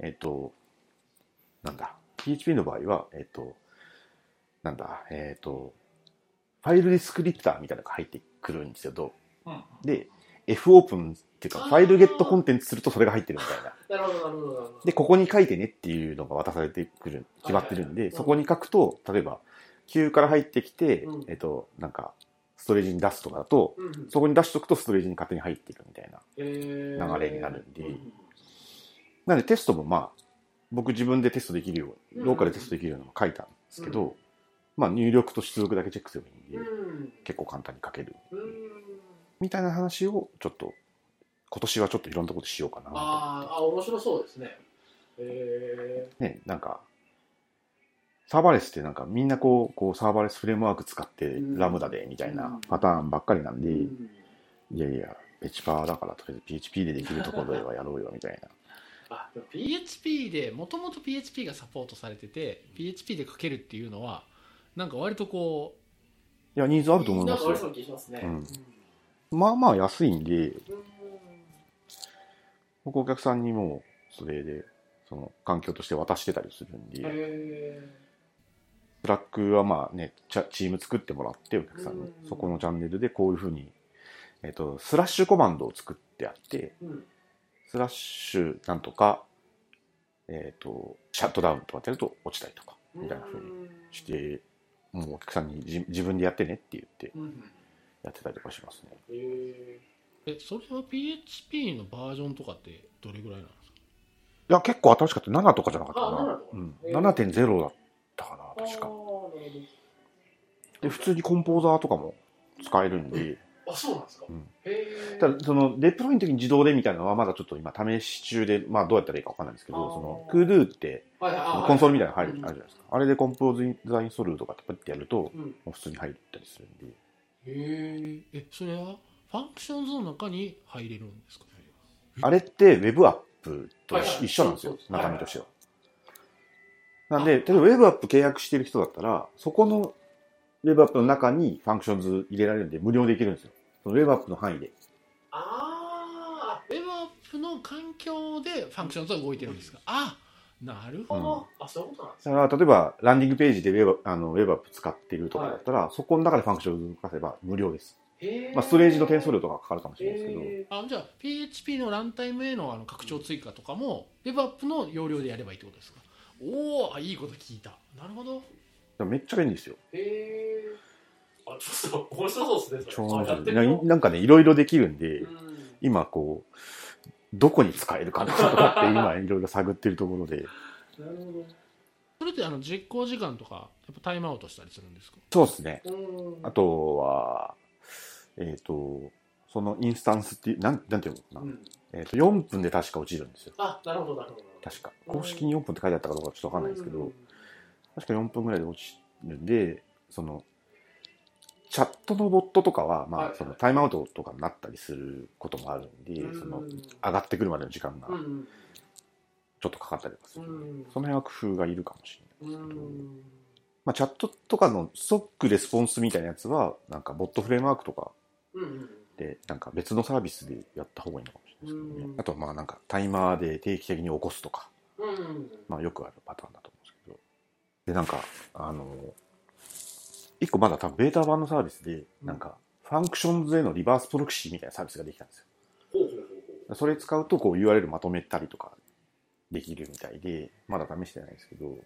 えっ、と、なんだ、PHP の場合は、えっ、と、なんだ、えっ、と、ファイルディスクリプターみたいなのが入ってくるんですよ。どう。ん。うで、F オープンっていうか、ファイルゲットコンテンツするとそれが入ってるみたいな。なるほどなるほど。で、ここに書いてねっていうのが渡されてくる、決まってるん。で、そこに書くと、例えば、Q から入ってきて、うん。えっ、と、なんか、ストレージに出すとかだと、うんうん。そこに出しとくとストレージに勝手に入っていくみたいな。へ流れになるんで。うんなんでテストもまあ、僕自分でテストできるよううん。に、ローカルでテストできるようなのも書いたんですけど、まあ入力と出力だけチェックすればいいんで、うん。結構簡単に書ける。うん。みたいな話をちょっと、今年はちょっといろんなことしようかなと。あーあ面白そうですね。へね、なんか、サーバーレスってなんかみんなこう、こうサーバーレスフレームワーク使ってうん。ラムダでみたいうん。なパターンばっかりなんで、えいやいや、ペチパーだからとりあえず PHP でできるところではやろうよみたいな。あでも PHP でもともと PHP がサポートされてて PHP で書けるっていうのはなんか割とこいや、ニーズあると思いますよ。なんかありそう。な気しますね。うん。まあまあ安いんで、うん。僕お客さんにもそれで、その環境として渡してたりするんで、へ Slack はまあね、チーム作ってもらってお客さんに。うん、そこのチャンネルでこういうふうに、えっ、と、スラッシュコマンドを作ってあって、ーうんスラッシュなんとか、えっ、と、シャットダウンとかってやると落ちたりとか、みたいなふうにして、もうお客さんにじ自分でやってねって言ってうんやってたりとかしますね。えそれは PHP のバージョンとかってどれぐらいなんですか？いや、結構新しかった。7とかじゃなかったかあな7と。かうん。へー7.0だったかな、確か。で、普通にコンポーザーとかも使えるんで、どあそうなんですか？うん。へえただ、その、デプロイの時に自動でみたいなのはまだちょっと今試し中で、まあどうやったらいいかわかんないんですけど、その、クードゥって、はいはい。あコンソールみたいなの入る、うん。あるじゃないですか。あれでコンポーザーインストールとかってパッてやると、うん。もう普通に入ったりするんで。へええそれは Functions の中に入れるんですか？あれって Web アップとはいはい一一緒なんですよそう、そう中身としては。なんで、例えば Web アップ契約してる人だったら、そこの Web アップの中にファンクションズ入れられるんで、無料でいけるんですよ。その Web アップの範囲で。あ Web Apps の環境で Functions は動いてるんですが、あなるあ、ほど。あ、そういうことなんですだから、例えば、ランディングページで Web, あの Web アップ使ってるとかだったら、そこの中で Functions 動かせば無料です。まあ、ストレージの転送料とかかかるかもしれないですけど、へあじゃあ PHP のランタイムへのあの拡張追加とかも Web アップの容量でやればいいってことですか？おおいいこと聞いた。なるほどめっちゃ便利ですよ。ーへーあ、ちょっと面白そうですね。ななんかね、いろいろできるんで、うん今こう、どこに使えるかなとかって今いろいろ探ってるところで、なるほそれってあの実行時間とかやっぱタイムアウトしたりするんですか？そうですね。あ、とは、えっ、と、そのインスタンスっていう、なん、なんていうのかな。うんえっ、と、4分で確か落ちるんですよ。あ、なるほど、なるほど。確か。公式に4分って書いてあったかどうかちょっとわかんないですけど、確か4分ぐらいで落ちるんで、その、チャットのボットとかは、まはいあ、そのタイムアウトとかになったりすることもあるんで、うんその、上がってくるまでの時間がうんちょっとかかったりとかする。うんその辺は工夫がいるかもしれない。うんまあ、チャットとかのストックレスポンスみたいなやつは、なんかボットフレームワークと使うんで、なんか別のサービスでやった方がいいのかもしれないですけどねう。んあとはまあなんかタイマーで定期的に起こすとか、うんまあよくあるパターンだ。で、なんか、あの、一個まだ多分ベータ版のサービスで、なんか、ファンクションズへのリバースプロキシみたいなサービスができたんですよ。それ使うとこう URL まとめたりとかできるみたいで、まだ試してないんですけど、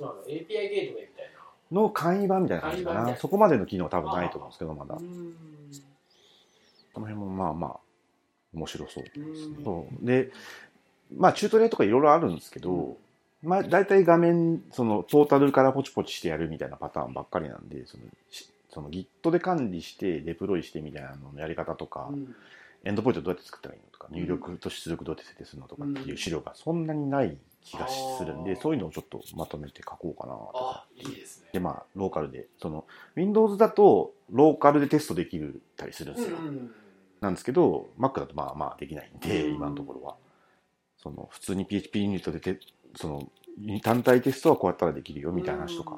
の API ゲートウェイみたいの簡易版みたいな感じかな。そこまでの機能は多分ないと思うんですけど、まだ。この辺もまあまあ、面白そうですで、まあ、チュートリアルとかいろいろあるんですけど、まあ、大体画面、その、トータルからポチポチしてやるみたいなパターンばっかりなんで、その、しその Git で管理して、デプロイしてみたいなののやり方とか、うんエンドポイントどうやって作ったらいいのとか、入力と出力どうやって設定するのとかっていう資料がそんなにない気がするんで、あーそういうのをちょっとまとめて書こうかなとか。あ、いいですね。で、まあ、ローカルで、その、Windows だと、ローカルでテストできるたりするんですよ。うんなんですけど、Mac だとまあまあできないんで、うん今のところは。その、普通に PHP ユニットでて、その、単体テストはこうやったらできるよみたいな話とか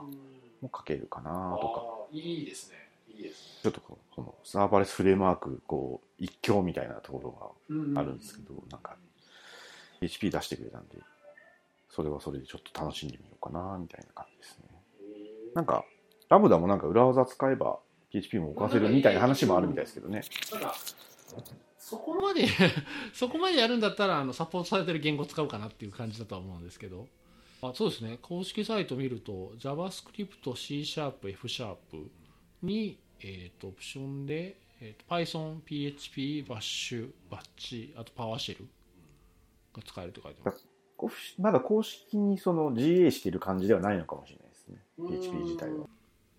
も書けるかなとか、いいですね。いいですちょっとこの、サーバーレスフレームワーク、こう、一強みたいなところね。があるんですけど、なんか、PHP 出してくれたんで、それはそれでちょっと楽しんでみようかな、みたいな感じですね。なんか、ラムダもなんか裏技使えば PHP も動かせるみたいな話もあるみたいですけどね。なんか、そこまで そこまでやるんだったらあのサポートされてる言語使うかなっていう感じだとは思うんですけどあそうですね公式サイト見ると JavaScript、C シャープ F シャープに、えー、とオプションで、えー、と Python、PHP、Bash、Batch あと PowerShell が使えるって書いてますまだ公式にその GA してる感じではないのかもしれないですね。うん PHP 自体は。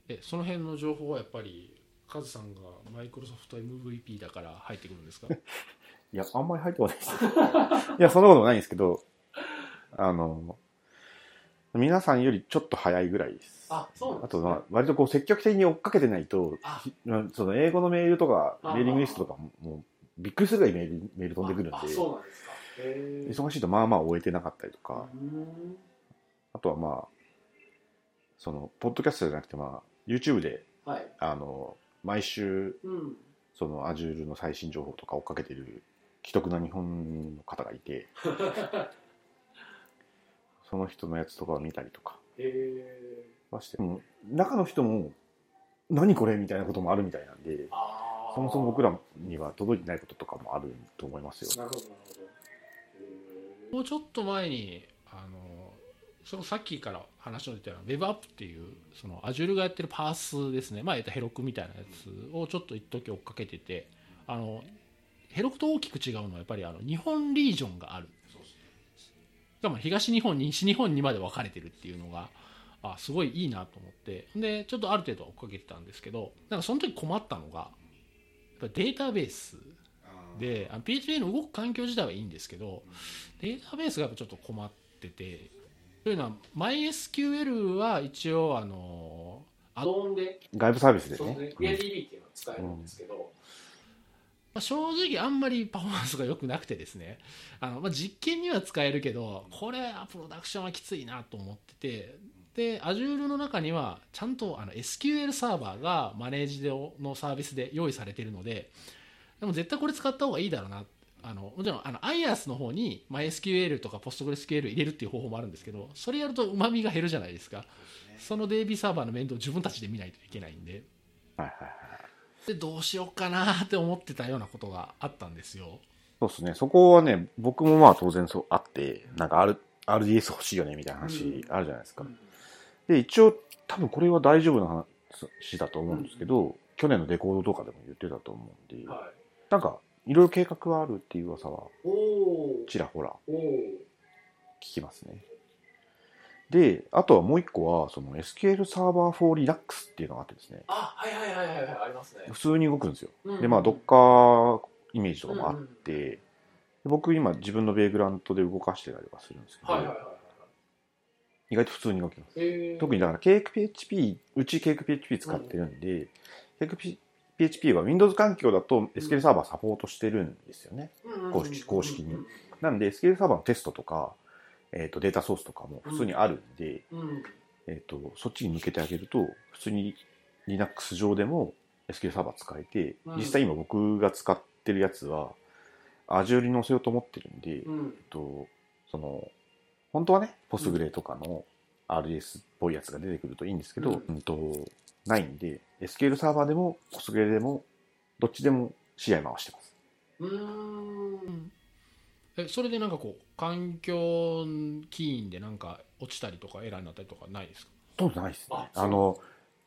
えその辺の情報はやっぱりカズさんがマイクロソフト MVP だから入ってくるんですか？いや、あんまり入ってこないですよ。いや、そんなこともないんですけど、あの、皆さんよりちょっと早いぐらいです。あ、そうなんあと、ですねまあ、割とこう積極的に追っかけてないとその英語のメールとか、あメーリングリストとかも、もうびっくりするぐらいメールメール飛んでくるんであ、そうなんですか。忙しいとまあまあ終えてなかったりとか、うんあとはまあ、その、ポッドキャストじゃなくて、まあ、YouTube で、はい。あの、毎週、うん。その Azure の最新情報とか追っかけてる既得な日本の方がいて、その人のやつとかを見たりとかして、中の人も、何これみたいなこともあるみたいなんで、そもそも僕らには届いてないこととかもあると思いますよ。なるほど、なるほど。へーもうちょっと前にあのそのさっきから話の出たような Web アップっていうその Azure がやってるパースですね、まあ、えっとヘロクみたいなやつをちょっと一時追っかけててあのヘロクと大きく違うのはやっぱりあの日本リージョンがある。しかも東日本西日本にまで分かれてるっていうのがあすごいいいなと思って。でちょっとある程度追っかけてたんですけどなんかその時困ったのがやっぱデータベースであの PHP の動く環境自体はいいんですけどデータベースがやっぱちょっと困っててというのは MySQL は一応あのあドーンで、外部サービスでね。そうですね、。クエア DB っていうのを使えるんですけど、まあ正直あんまりパフォーマンスが良くなくてですね。あの、まあ、実験には使えるけどこれはプロダクションはきついなと思っててで Azure の中にはちゃんとあの SQL サーバーがマネージのサービスで用意されているのででも絶対これ使った方がいいだろうなあのもちろんあの IaaS の方に MySQL とか PostgreSQL 入れるっていう方法もあるんですけどそれやるとうまみが減るじゃないですか。その DB サーバーの面倒を自分たちで見ないといけないんではいはいはい。でどうしようかなって思ってたようなことがあったんですよ。そうですね。そこはね、僕もまあ当然そうあって、なんか R RDS 欲しいよねみたいな話あるじゃないですか。で、一応多分これは大丈夫な話だと思うんですけど、去年のレコードとかでも言ってたと思うんで、はなんかいろいろ計画があるっていう噂はちらほら。聞きますね。で、あとはもう一個は、その SQL サーバー for Linux っていうのがあってですね、あはいはいはいはいはいありますね。普通に動くんですよ。うんで、まあ、Docker イメージとかもあって、で僕今自分のベーグラントで動かしてたりはするんですけど、はいはいはいはい。意外と普通に動きます。特にだから CakePHP、うち CakePHP 使ってるんで、CakePHP は Windows 環境だと SQL サーバーサポートしてるんですよね。うん。公式公式に。うん。なんで SQL サーバーのテストとか、えっ、と、データソースとかも普通にあるんで、うん。えっ、と、そっちに向けてあげると、普通に Linux 上でも SQL サーバー使えて、うん。実際今僕が使ってるやつは、Azure に載せようと思ってるんで、うん。えっと、その、本当はね、ポスグレとかの RDS っぽいやつが出てくるといいんですけど、ううんと、ないんで、SQL サーバーでも、ポスグレでも、どっちでも試合回してます。うーん。えそれでなんかこう環境起因でなんか落ちたりとかエラーになったりとかないですか？そうないですね。あ。の、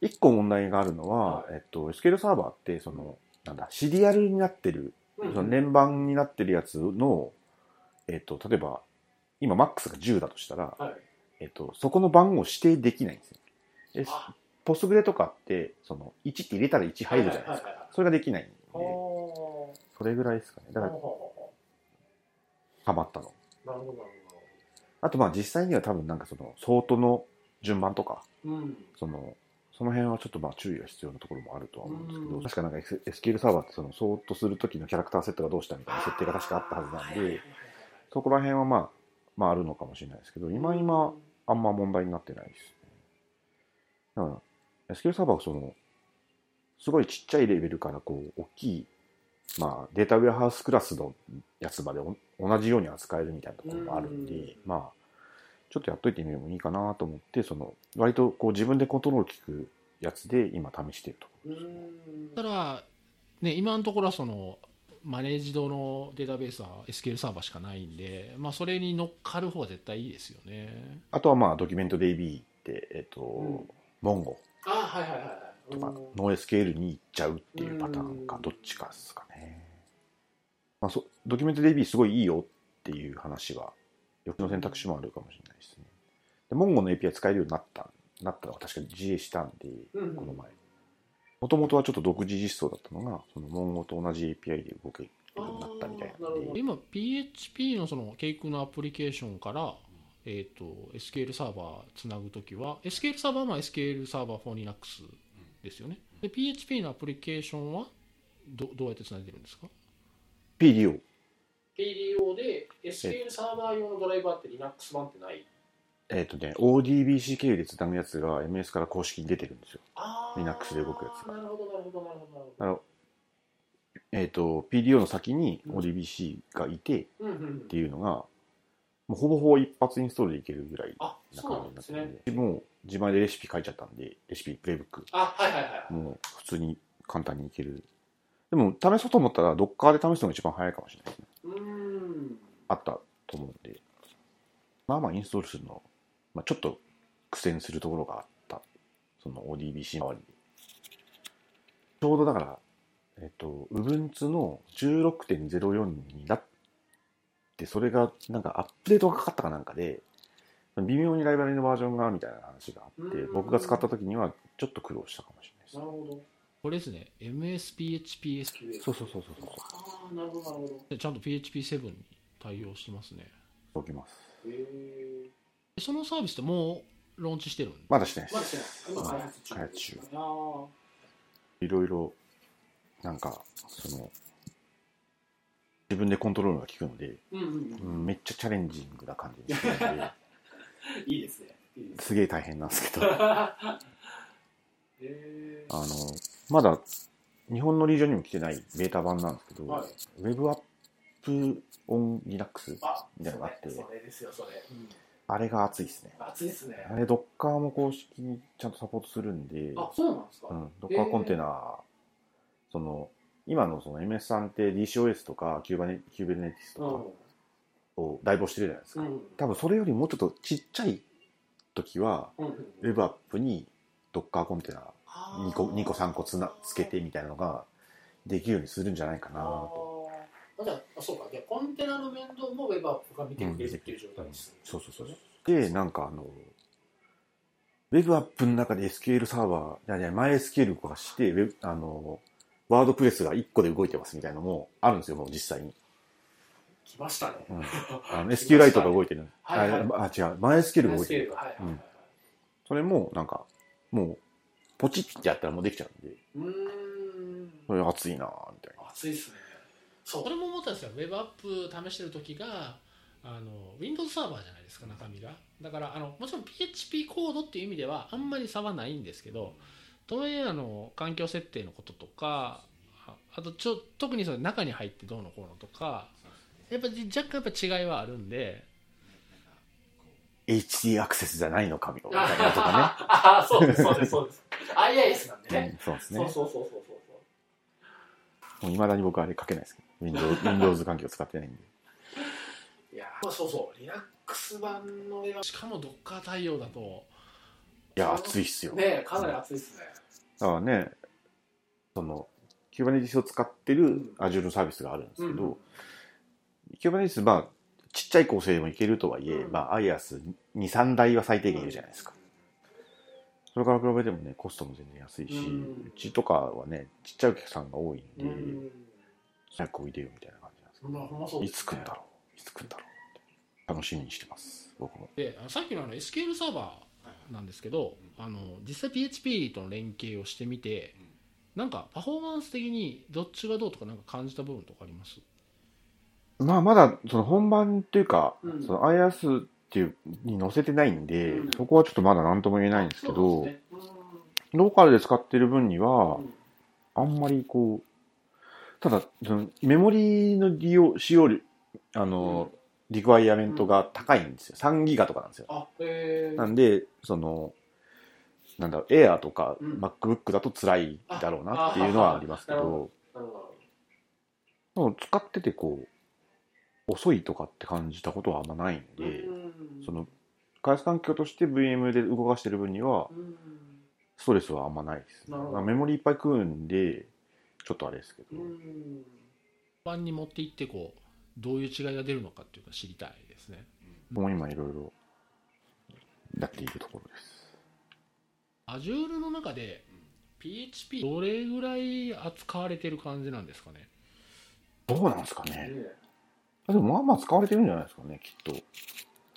一個問題があるのは、はい。えっと、SQL サーバーって、その、なんだ、シリアルになってる、うん。その連番になってるやつの、えっと、例えば、今、マックスが10だとしたら、はい。えっと、そこの番号を指定できないんですよ。ポストグレとかって、その、1って入れたら1入るじゃないですか。それができないんで、おそれぐらいですかね。だから、ハマったの。なるほどなるあと、まあ、実際には多分なんかその、ソートの順番とか、うんその、その辺はちょっとまあ注意が必要なところもあるとは思うんですけど、うん確かなんか SQL サーバーってその、ソートするときのキャラクターセットがどうしたみたいな設定が確かあったはずなんで、そこら辺はまあ、まああるのかもしれないですけど、今今、あんま問題になってないですね。だから、SQL サーバーはその、すごいちっちゃいレベルからこう、大きい、まあ、データウェアハウスクラスのやつまでお同じように扱えるみたいなところもあるんで、うん。まあ、ちょっとやっといてみてもいいかなと思って、その、割とこう自分でコントロール効くやつで今試していると。うーん。ただ、ね、今のところはそのマネージドのデータベースは SQL サーバーしかないんで、まあ、それに乗っかる方が絶対いいですよね。あとはまあ、ドキュメント DB って、えっ、と、うん。モンゴあはいはいはいはいとかうん、ノー SQL に行っちゃうっていうパターンかう、んどっちかですかね。まあ、そドキュメント DB すごいいいよっていう話は、欲の選択肢もあるかもしれないですね。で、モンゴの API 使えるようになった、なったのは確かに GA したんで、うんこの前。もともとはちょっと独自実装だったのが、そのモンゴと同じ API で動けるようになったみたいなんであーなるほど、今 PHP のそのケイクのアプリケーションから、えー、と SQL サーバーつなぐときは SQL サーバーは SQL サーバー for Linux ですよね。で PHP のアプリケーションはどどうやってつないでるんですか？PDO。PDO で SQL サーバー用のドライバーって Linux 版ってない？えっ、とね、ODBC 経由でつなぐやつが MS から公式に出てるんですよ。Linux で動くやつが。なるほどなるほどなるほどなるほど。あの、えっ、と、PDO の先に ODBC がいて、うんうんうん。っていうのが、もうほぼほぼ一発インストールでいけるぐらいあなそうな感じになってんですねもう自前でレシピ書いちゃったんで、レシピプレイブック、あはいはいはいもう普通に簡単にいける。でも、試そうと思ったら、Docker で試すのが一番早いかもしれないですね。うーんあったと思うんで、まあまあインストールするの、まあ、ちょっと苦戦するところがあった。その ODBC 周りに。ちょうどだから、えっと、Ubuntu の16.04になって、それがなんかアップデートがかかったかなんかで、微妙にライブラリのバージョンがみたいな話があってう、ん。僕が使った時にはちょっと苦労したかもしれないなるほど。これですね。MSPHP です。そうそうそうそうそう。ああなるほどなるほど。でちゃんと PHP7 に対応してますね。おきます。へえでそのサービスってもうローンチしてるんまだしてないでまだす。してない。今開発中。いろいろ、なんか、その、自分でコントロールが効くので、うんうんううんん、めっちゃチャレンジングな感じにしてるのでいいですね。いいですすげえ大変なんですけど。ね あえのまだ日本のリージョンにも来てないベータ版なんですけど、はい。 Web App on Linux みたいなのがあってあれが熱いですね。熱いですね。あれドッカーも公式にちゃんとサポートするんであそうなんですか、うん、ドッカーコンテナ、その今のその MS さんって DCOS とかキューバネ Kubernetes とかを代表してるじゃないですか、うん。多分それよりもうちょっとちっちゃい時はうん。うんウェブアップにドッカーコンテナあー。2個 ,2 個3個つなつけてみたいなのができるようにするんじゃないかなと。じゃあそうか。じゃあコンテナの面倒もウェブアップが見てくれるっていう状態にする、そうそうそうでなんかあのウェブアップの中で SQL サーバーいやいや前 SQL 化してウェブあのワードプレスが1個で動いてますみたいなのもあるんですよもう実際に、来ましたね、うん、あの SQ ライトが動いてる。はいはい。ああ違う。前 SQL が動いてる。はいはいはい。うん。それもなんかもうポチッてやったらもうできちゃうんで。うーん。それ熱いなみたいな。熱いですね。そう。それも思ったんですよ。ウェブアップ試してる時があの Windows サーバーじゃないですか中身が。だからあのもちろん PHP コードっていう意味ではあんまり差はないんですけどとはいえあの環境設定のこととかああとちょ特にその中に入ってどうのこうのとかやっぱり若干やっぱ違いはあるんで。HD アクセスじゃないのかみたいなとかああそうですそうですそうです。IIS なんでね、ねうん、そうですね。そうそうそうそうそうそう。もう未だに僕あれ書けないですけど。Windows, Windows 環境使ってないんで。いやーそうそう。Linux 版のしかも Docker 対応だといや熱いっすよ。ねかなり熱いですね。だからね、その、Kubernetes を使ってる Azure のサービスがあるんですけど、うん。Kubernetes、まあ、ちっちゃい構成でもいけるとはいえ、うん。まあ、IaaS2、3台は最低限いるじゃないですか。それから比べてもね、コストも全然安いし、うん。うちとかはね、ちっちゃいお客さんが多いんで、うん。早くおいでよみたいな感じなんですけど、いつ来んだろう。いつ来んだろう。って楽しみにしてます、僕も。でさっきのあの SQL サーバーなんですけどあの実際 PHP との連携をしてみてなんかパフォーマンス的にどっちがどうとかなんか感じた部分とかあります？まあ、まだ、その本番っていうか、うん。その IaaS っていうに載せてないんで、うん。そこはちょっとまだ何とも言えないんですけそど、うですね。ローカルで使ってる分にうは、ん。あんまりこう、ただ、そのメモリの利用、使用量、あの、リクワイアメントが高いんですよ。3ギガとかなんですよ。あへえなんで、その、なんだろう、Air とかうん。MacBook だと辛いだろうなっていうのはありますけああど、なるほどでも使っててこう、遅いとかって感じたことはあんまないんで、うん。その、開発環境として VM で動かしてる分には、うん。ストレスはあんまないですね。なるほど。まあメモリいっぱい食うんで、ちょっとあれですけど。うん。版に持っていってこうどういう違いが出るのかっていうか知りたいですねもう今いろいろやっているところです。Azure の中で PHP どれぐらい扱われてる感じなんですかね？どうなんですかね。ねでもまあまあ使われてるんじゃないですかね、きっと。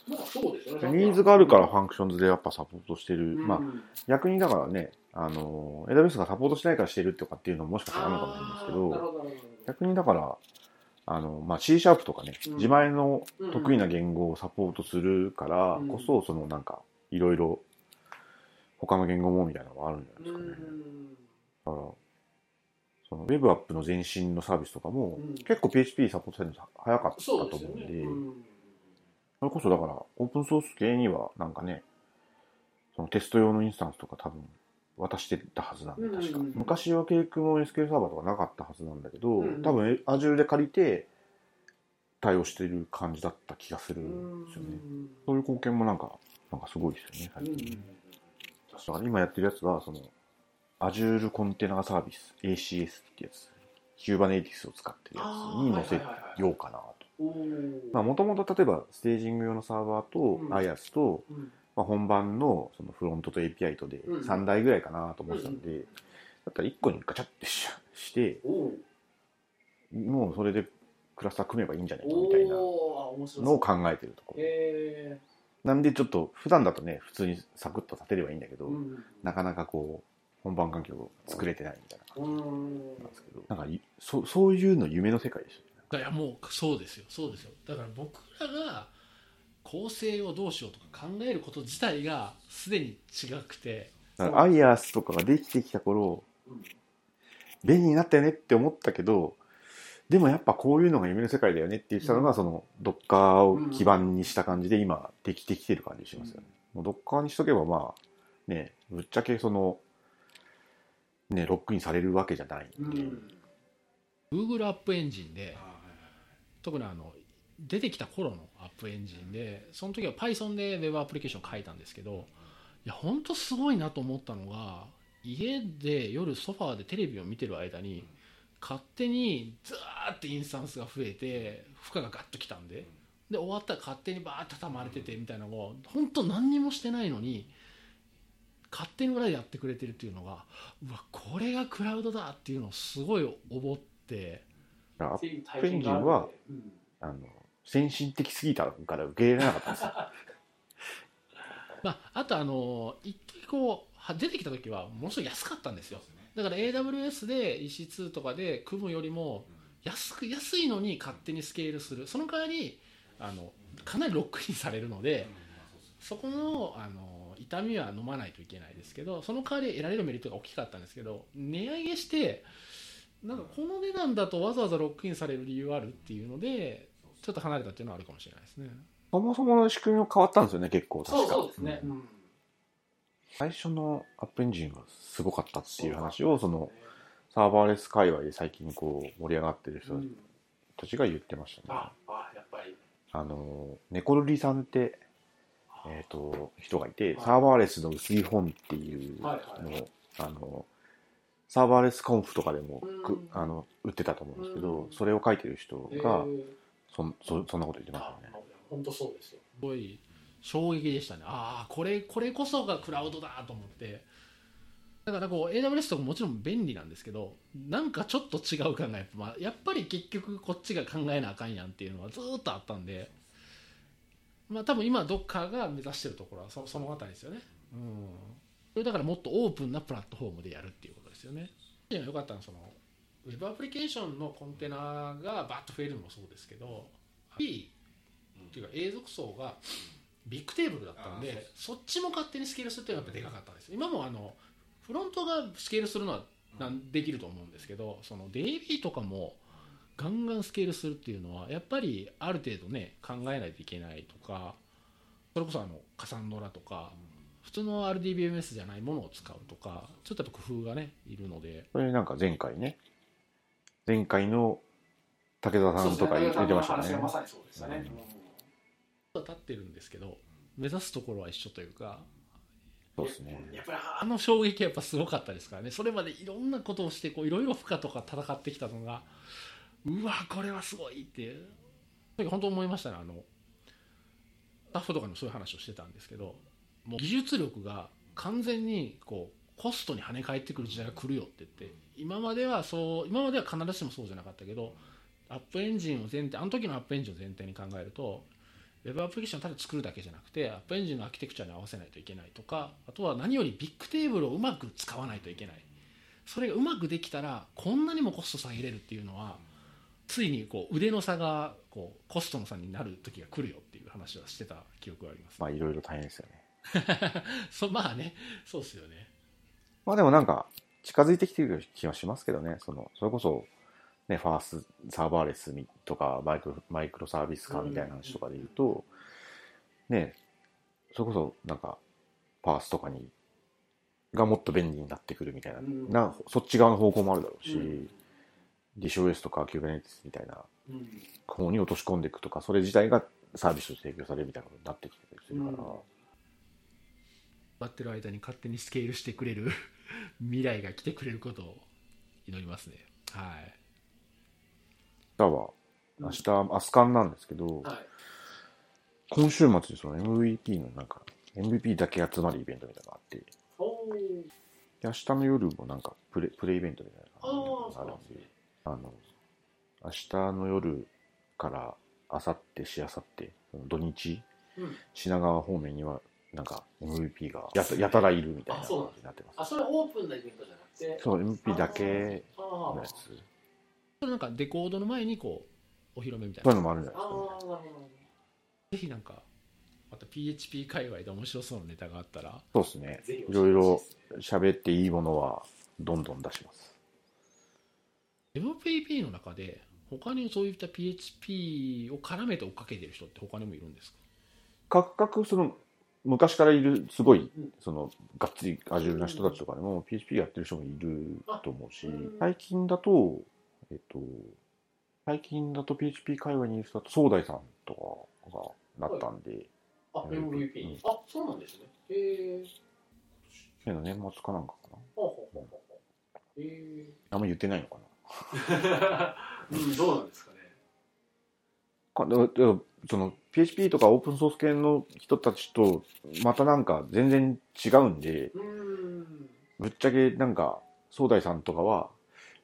まあそうですよねニーズがあるからファンクションズでやっぱサポートしてる。うんまあ逆にだからね、あの、AWS がサポートしないからしてるとかっていうのももしかしたらあるのかもしれないですけど逆にだから、あの、まあ C シャープとかね、うん。自前の得意な言語をサポートするからうん。こそ、そのなんか、いろいろ他の言語もみたいなのがあるんじゃないですかね。だから、その Web アップの前身のサービスとかも、うん。結構 PHP サポートされるの早かったと思うんで、それこそだから、オープンソース系にはなんかね、そのテスト用のインスタンスとか多分渡してたはずなんで、うん確か。昔はケイクも SQL サーバーとかなかったはずなんだけど、うん多分 Azure で借りて対応してる感じだった気がするんですよね。そういう貢献もなんか、なんかすごいですよね、最近。ね。だから今やってるやつが、その、Azure コンテナサービス、ACS ってやつ、Kubernetes を使ってるやつに載せようかなと。まあ、もともと例えば、ステージング用のサーバーとうん。IaaS と、まあ、本番のそのフロントと API とでうん。3台ぐらいかなと思ってたんで、だったら1個にガチャってしして、もうそれでクラスター組めばいいんじゃないかみたいなのを考えてるところ。へなんでちょっと普段だとね、普通にサクッと立てればいいんだけど、ーうん。なかなかこう、本番環境を作れてないみたいな感うんじなんですけど、なんかいそそういうの夢の世界でしいやもうそうですよ。そうですよ。だから僕らが構成をどうしようとか考えること自体がすでに違くて。だからアイアースとかができてきた頃うん便利になったよねって思ったけどでもやっぱこういうのが夢の世界だよねって言ってたのが、うん。そのドッカーを基盤にした感じで今できてきてる感じしますよね、もうドッカーにしとけばまあねぶっちゃけそのねロックインされるわけじゃないんで、う。ん。Google アップエンジンで特にあの出てきた頃のアップエンジンでその時は Python で Web アプリケーション書いたんですけどいや本当すごいなと思ったのが家で夜ソファーでテレビを見てる間に勝手にザーってインスタンスが増えて負荷がガッときたんでで終わったら勝手にバーッと畳まれててみたいなのを本当何にもしてないのに勝手に裏でやってくれてるっていうのがうわこれがクラウドだっていうのをすごい思ってだからっていう体験があるんでアップうん。あの先進的すぎたから受け入れなかったんですよ。まあ、あとあの一時こう出てきた時はものすごい安かったんですよ。だから AWS で EC2 とかで組むよりも安く安いのに勝手にスケールする。その代わりあのかなりロックインされるのでそこのあの痛みは飲まないといけないですけどその代わり得られるメリットが大きかったんですけど値上げしてなんかこの値段だとわざわざロックインされる理由あるっていうのでちょっと離れたっていうのはあるかもしれないですね。そもそもの仕組みも変わったんですよね結構。確か。そうそうですね、うん。うん最初のアップエンジンはすごかったっていう話をそのサーバーレス界隈で最近こう盛り上がってる人うんたちが言ってましたね、ああやっぱり。あのネコルリさんってえっ、と人がいてはい。サーバーレスの薄い本っていうのを、はいはいあのサーバーレスコンフとかでもくうん。あの売ってたと思うんですけどうん。それを書いてる人えがーそんそそんなこと言ってましたね。本当そうですよ。すごい衝撃でしたね。ああこれこれこそがクラウドだと思って。だからこう AWS とかもちろん便利なんですけどなんかちょっと違う感がやっぱ,、まあ、やっぱり結局こっちが考えなあかんやんっていうのはずーっとあったんでまあ多分今ドッカーが目指してるところはそその辺りですよね。うん。それだからもっとオープンなプラットフォームでやるっていうことですよね。よかったのはそのウェブアプリケーションのコンテナがバッと増えるのもそうですけど B っていうか永続層がビッグテーブルだったんでそっちも勝手にスケールするっていうのがやっぱでかかったんです。今もあのフロントがスケールするのはなんできると思うんですけどその DB とかもガンガンスケールするっていうのはやっぱりある程度ね考えないといけないとかそれこそあのカサンドラとか普通の RDBMS じゃないものを使うとかちょっとやっぱ工夫がねいるので。これなんか前回ね前回の武田さんとか言ってそうですましたね。話がまさにそうでしたね、立ってるんですけど目指すところは一緒というかそうですね。やっぱりあの衝撃はやっぱすごかったですからね。それまでいろんなことをしてこういろいろ負荷とか戦ってきたのがうわこれはすごいって本当思いましたね。あのスタッフとかにもそういう話をしてたんですけどもう技術力が完全にこうコストに跳ね返ってくる時代が来るよって言って今まではそう今までは必ずしもそうじゃなかったけどアップエンジンを前提あの時のアップエンジンを前提に考えるとウェブアプリケーションをただ作るだけじゃなくてアップエンジンのアーキテクチャに合わせないといけないとかあとは何よりビッグテーブルをうまく使わないといけない。それがうまくできたらこんなにもコスト下げれるっていうのはついにこう腕の差がこうコストの差になる時が来るよっていう話をしてた記憶があります、まあいろいろ大変ですよね。そまあねそうっすよねまあでもなんか近づいてきてる気はしますけどね。そのそれこそねファースサーバーレスとかマイクロマイクロサービス化みたいな話とかで言うと、ねそれこそなんかパースとかにがもっと便利になってくるみたいな,、うん。なそっち側の方向もあるだろうし、うん。ディショ OS とか Kubernetes みたいなうん。方に落とし込んでいくとかそれ自体がサービスとして提供されるみたいなことになってきてたりするから、うん待ってる間に勝手にスケールしてくれる 未来が来てくれることを祈りますね。はい。明日は明日、アスカンなんですけど、はい。今週末にその MVP のなんか MVP だけ集まるイベントみたいなのがあって明日の夜もなんかプレプレイベントみたいなのがあるんであの明日の夜から明後日しあさって土日うん。品川方面にはなんか MVP がやたやたらいるみたいなあそう。なん感じになってます。あそれオープンなイベントじゃなくて？そう MVP だけのやつ。それなんかデコードの前にこうお披露目みたいな。そういうのもあるんじゃないですか、ね。なるほど。ぜひなんかまた PHP 界隈で面白そうなネタがあったら。そうですね。いろいろ喋っていいものはどんどん出します。MPP の中で他にそういった PHP を絡めて追っかけてる人って他にもいるんですか？各々その昔からいるすごいうん。そのがっつり Azure な人たちとかでも PHP やってる人もいると思うしうん。最近だとえっと最近だと PHP 界隈にいる人だと総大さんとかがなったんで、あ、うん MVP うん。あ、そうなんですね。へえ。去年の年末かなんかかな。あんま言ってないのかな。うん、どうなんですか？その PHP とかオープンソース系の人たちとまたなんか全然違うんで。ぶっちゃけなんか総大さんとかは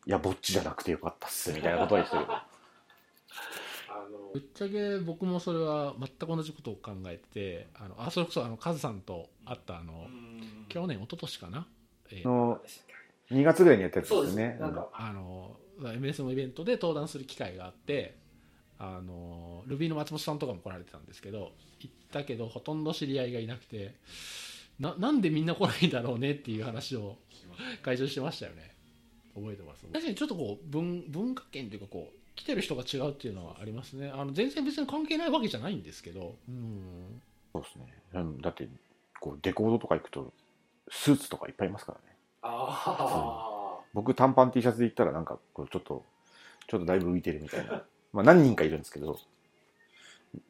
いやぼっちじゃなくてよかったっすみたいなことは言ってる。あのぶっちゃけ僕もそれは全く同じことを考えててあのあそれこそあのカズさんと会ったあの去年一昨年かな、えー。の2月ぐらいにやったやつですよね。そうです。ね。なんか、あの MS のイベントで登壇する機会があってあの Ruby の松本さんとかも来られてたんですけど行ったけどほとんど知り合いがいなくてななんでみんな来ないんだろうねっていう話を会場してましたよね。覚えてます確かにちょっとこう文文化圏というかこう来てる人が違うっていうのはありますね。あの全然別に関係ないわけじゃないんですけど。うん。そうですね。うんだってこうデコードとか行くとスーツとかいっぱいいますからね。あ僕短パン T シャツで行ったらなんかこうちょっとちょっとだいぶ浮いてるみたいなまあ何人かいるんですけど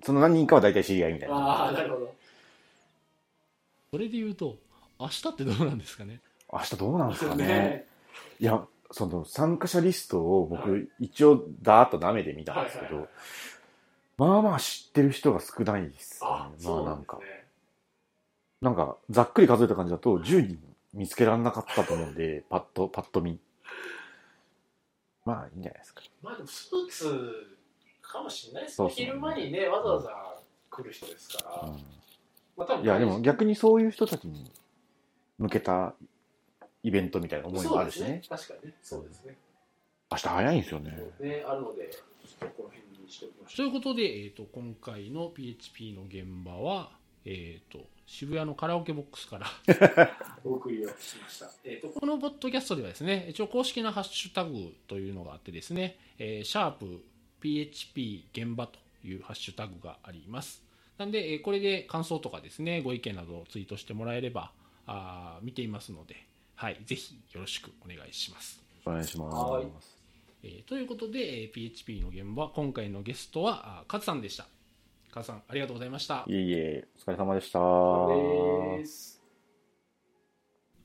その何人かは大体知り合いみたいあ。ああ、ななるほど。それで言うと明日ってどうなんですかね？明日どうなんですかね？ね。いやその参加者リストをは僕一応ダーッと舐めてみたんですけどはいはいはいまあまあ知ってる人が少ないですねあ、まそうなあなんんか。なんかざっくり数えた感じだと10人見つけられなかったと思うんでパッとパッと見まあいいんじゃないですかまあでもスーツかもしれないですね。そうそう昼間にね、わざわざ来る人ですから。うんまあ多分いやでも逆にそういう人たちに向けたイベントみたいな思いもあるしね。確かにね。そうですね。明日早いんですよね。ね、あるので、ちょっとこの辺にしておきましょう。ということで、えー、と今回の PHP の現場は、えー、と渋谷のカラオケボックスから お送りをしました。えっ、と、このポッドキャストではですね一応公式なハッシュタグというのがあってですね、えーシャープ PHP 現場というハッシュタグがありますなんで、えーこれで感想とかですねご意見などをツイートしてもらえればあー見ていますので、はい、ぜひよろしくお願いしますお願いしはいます。えーということで、えー PHP の現場今回のゲストはあカズさんでしたカズさんありがとうございましたいえいえ、お疲れ様でした。これです。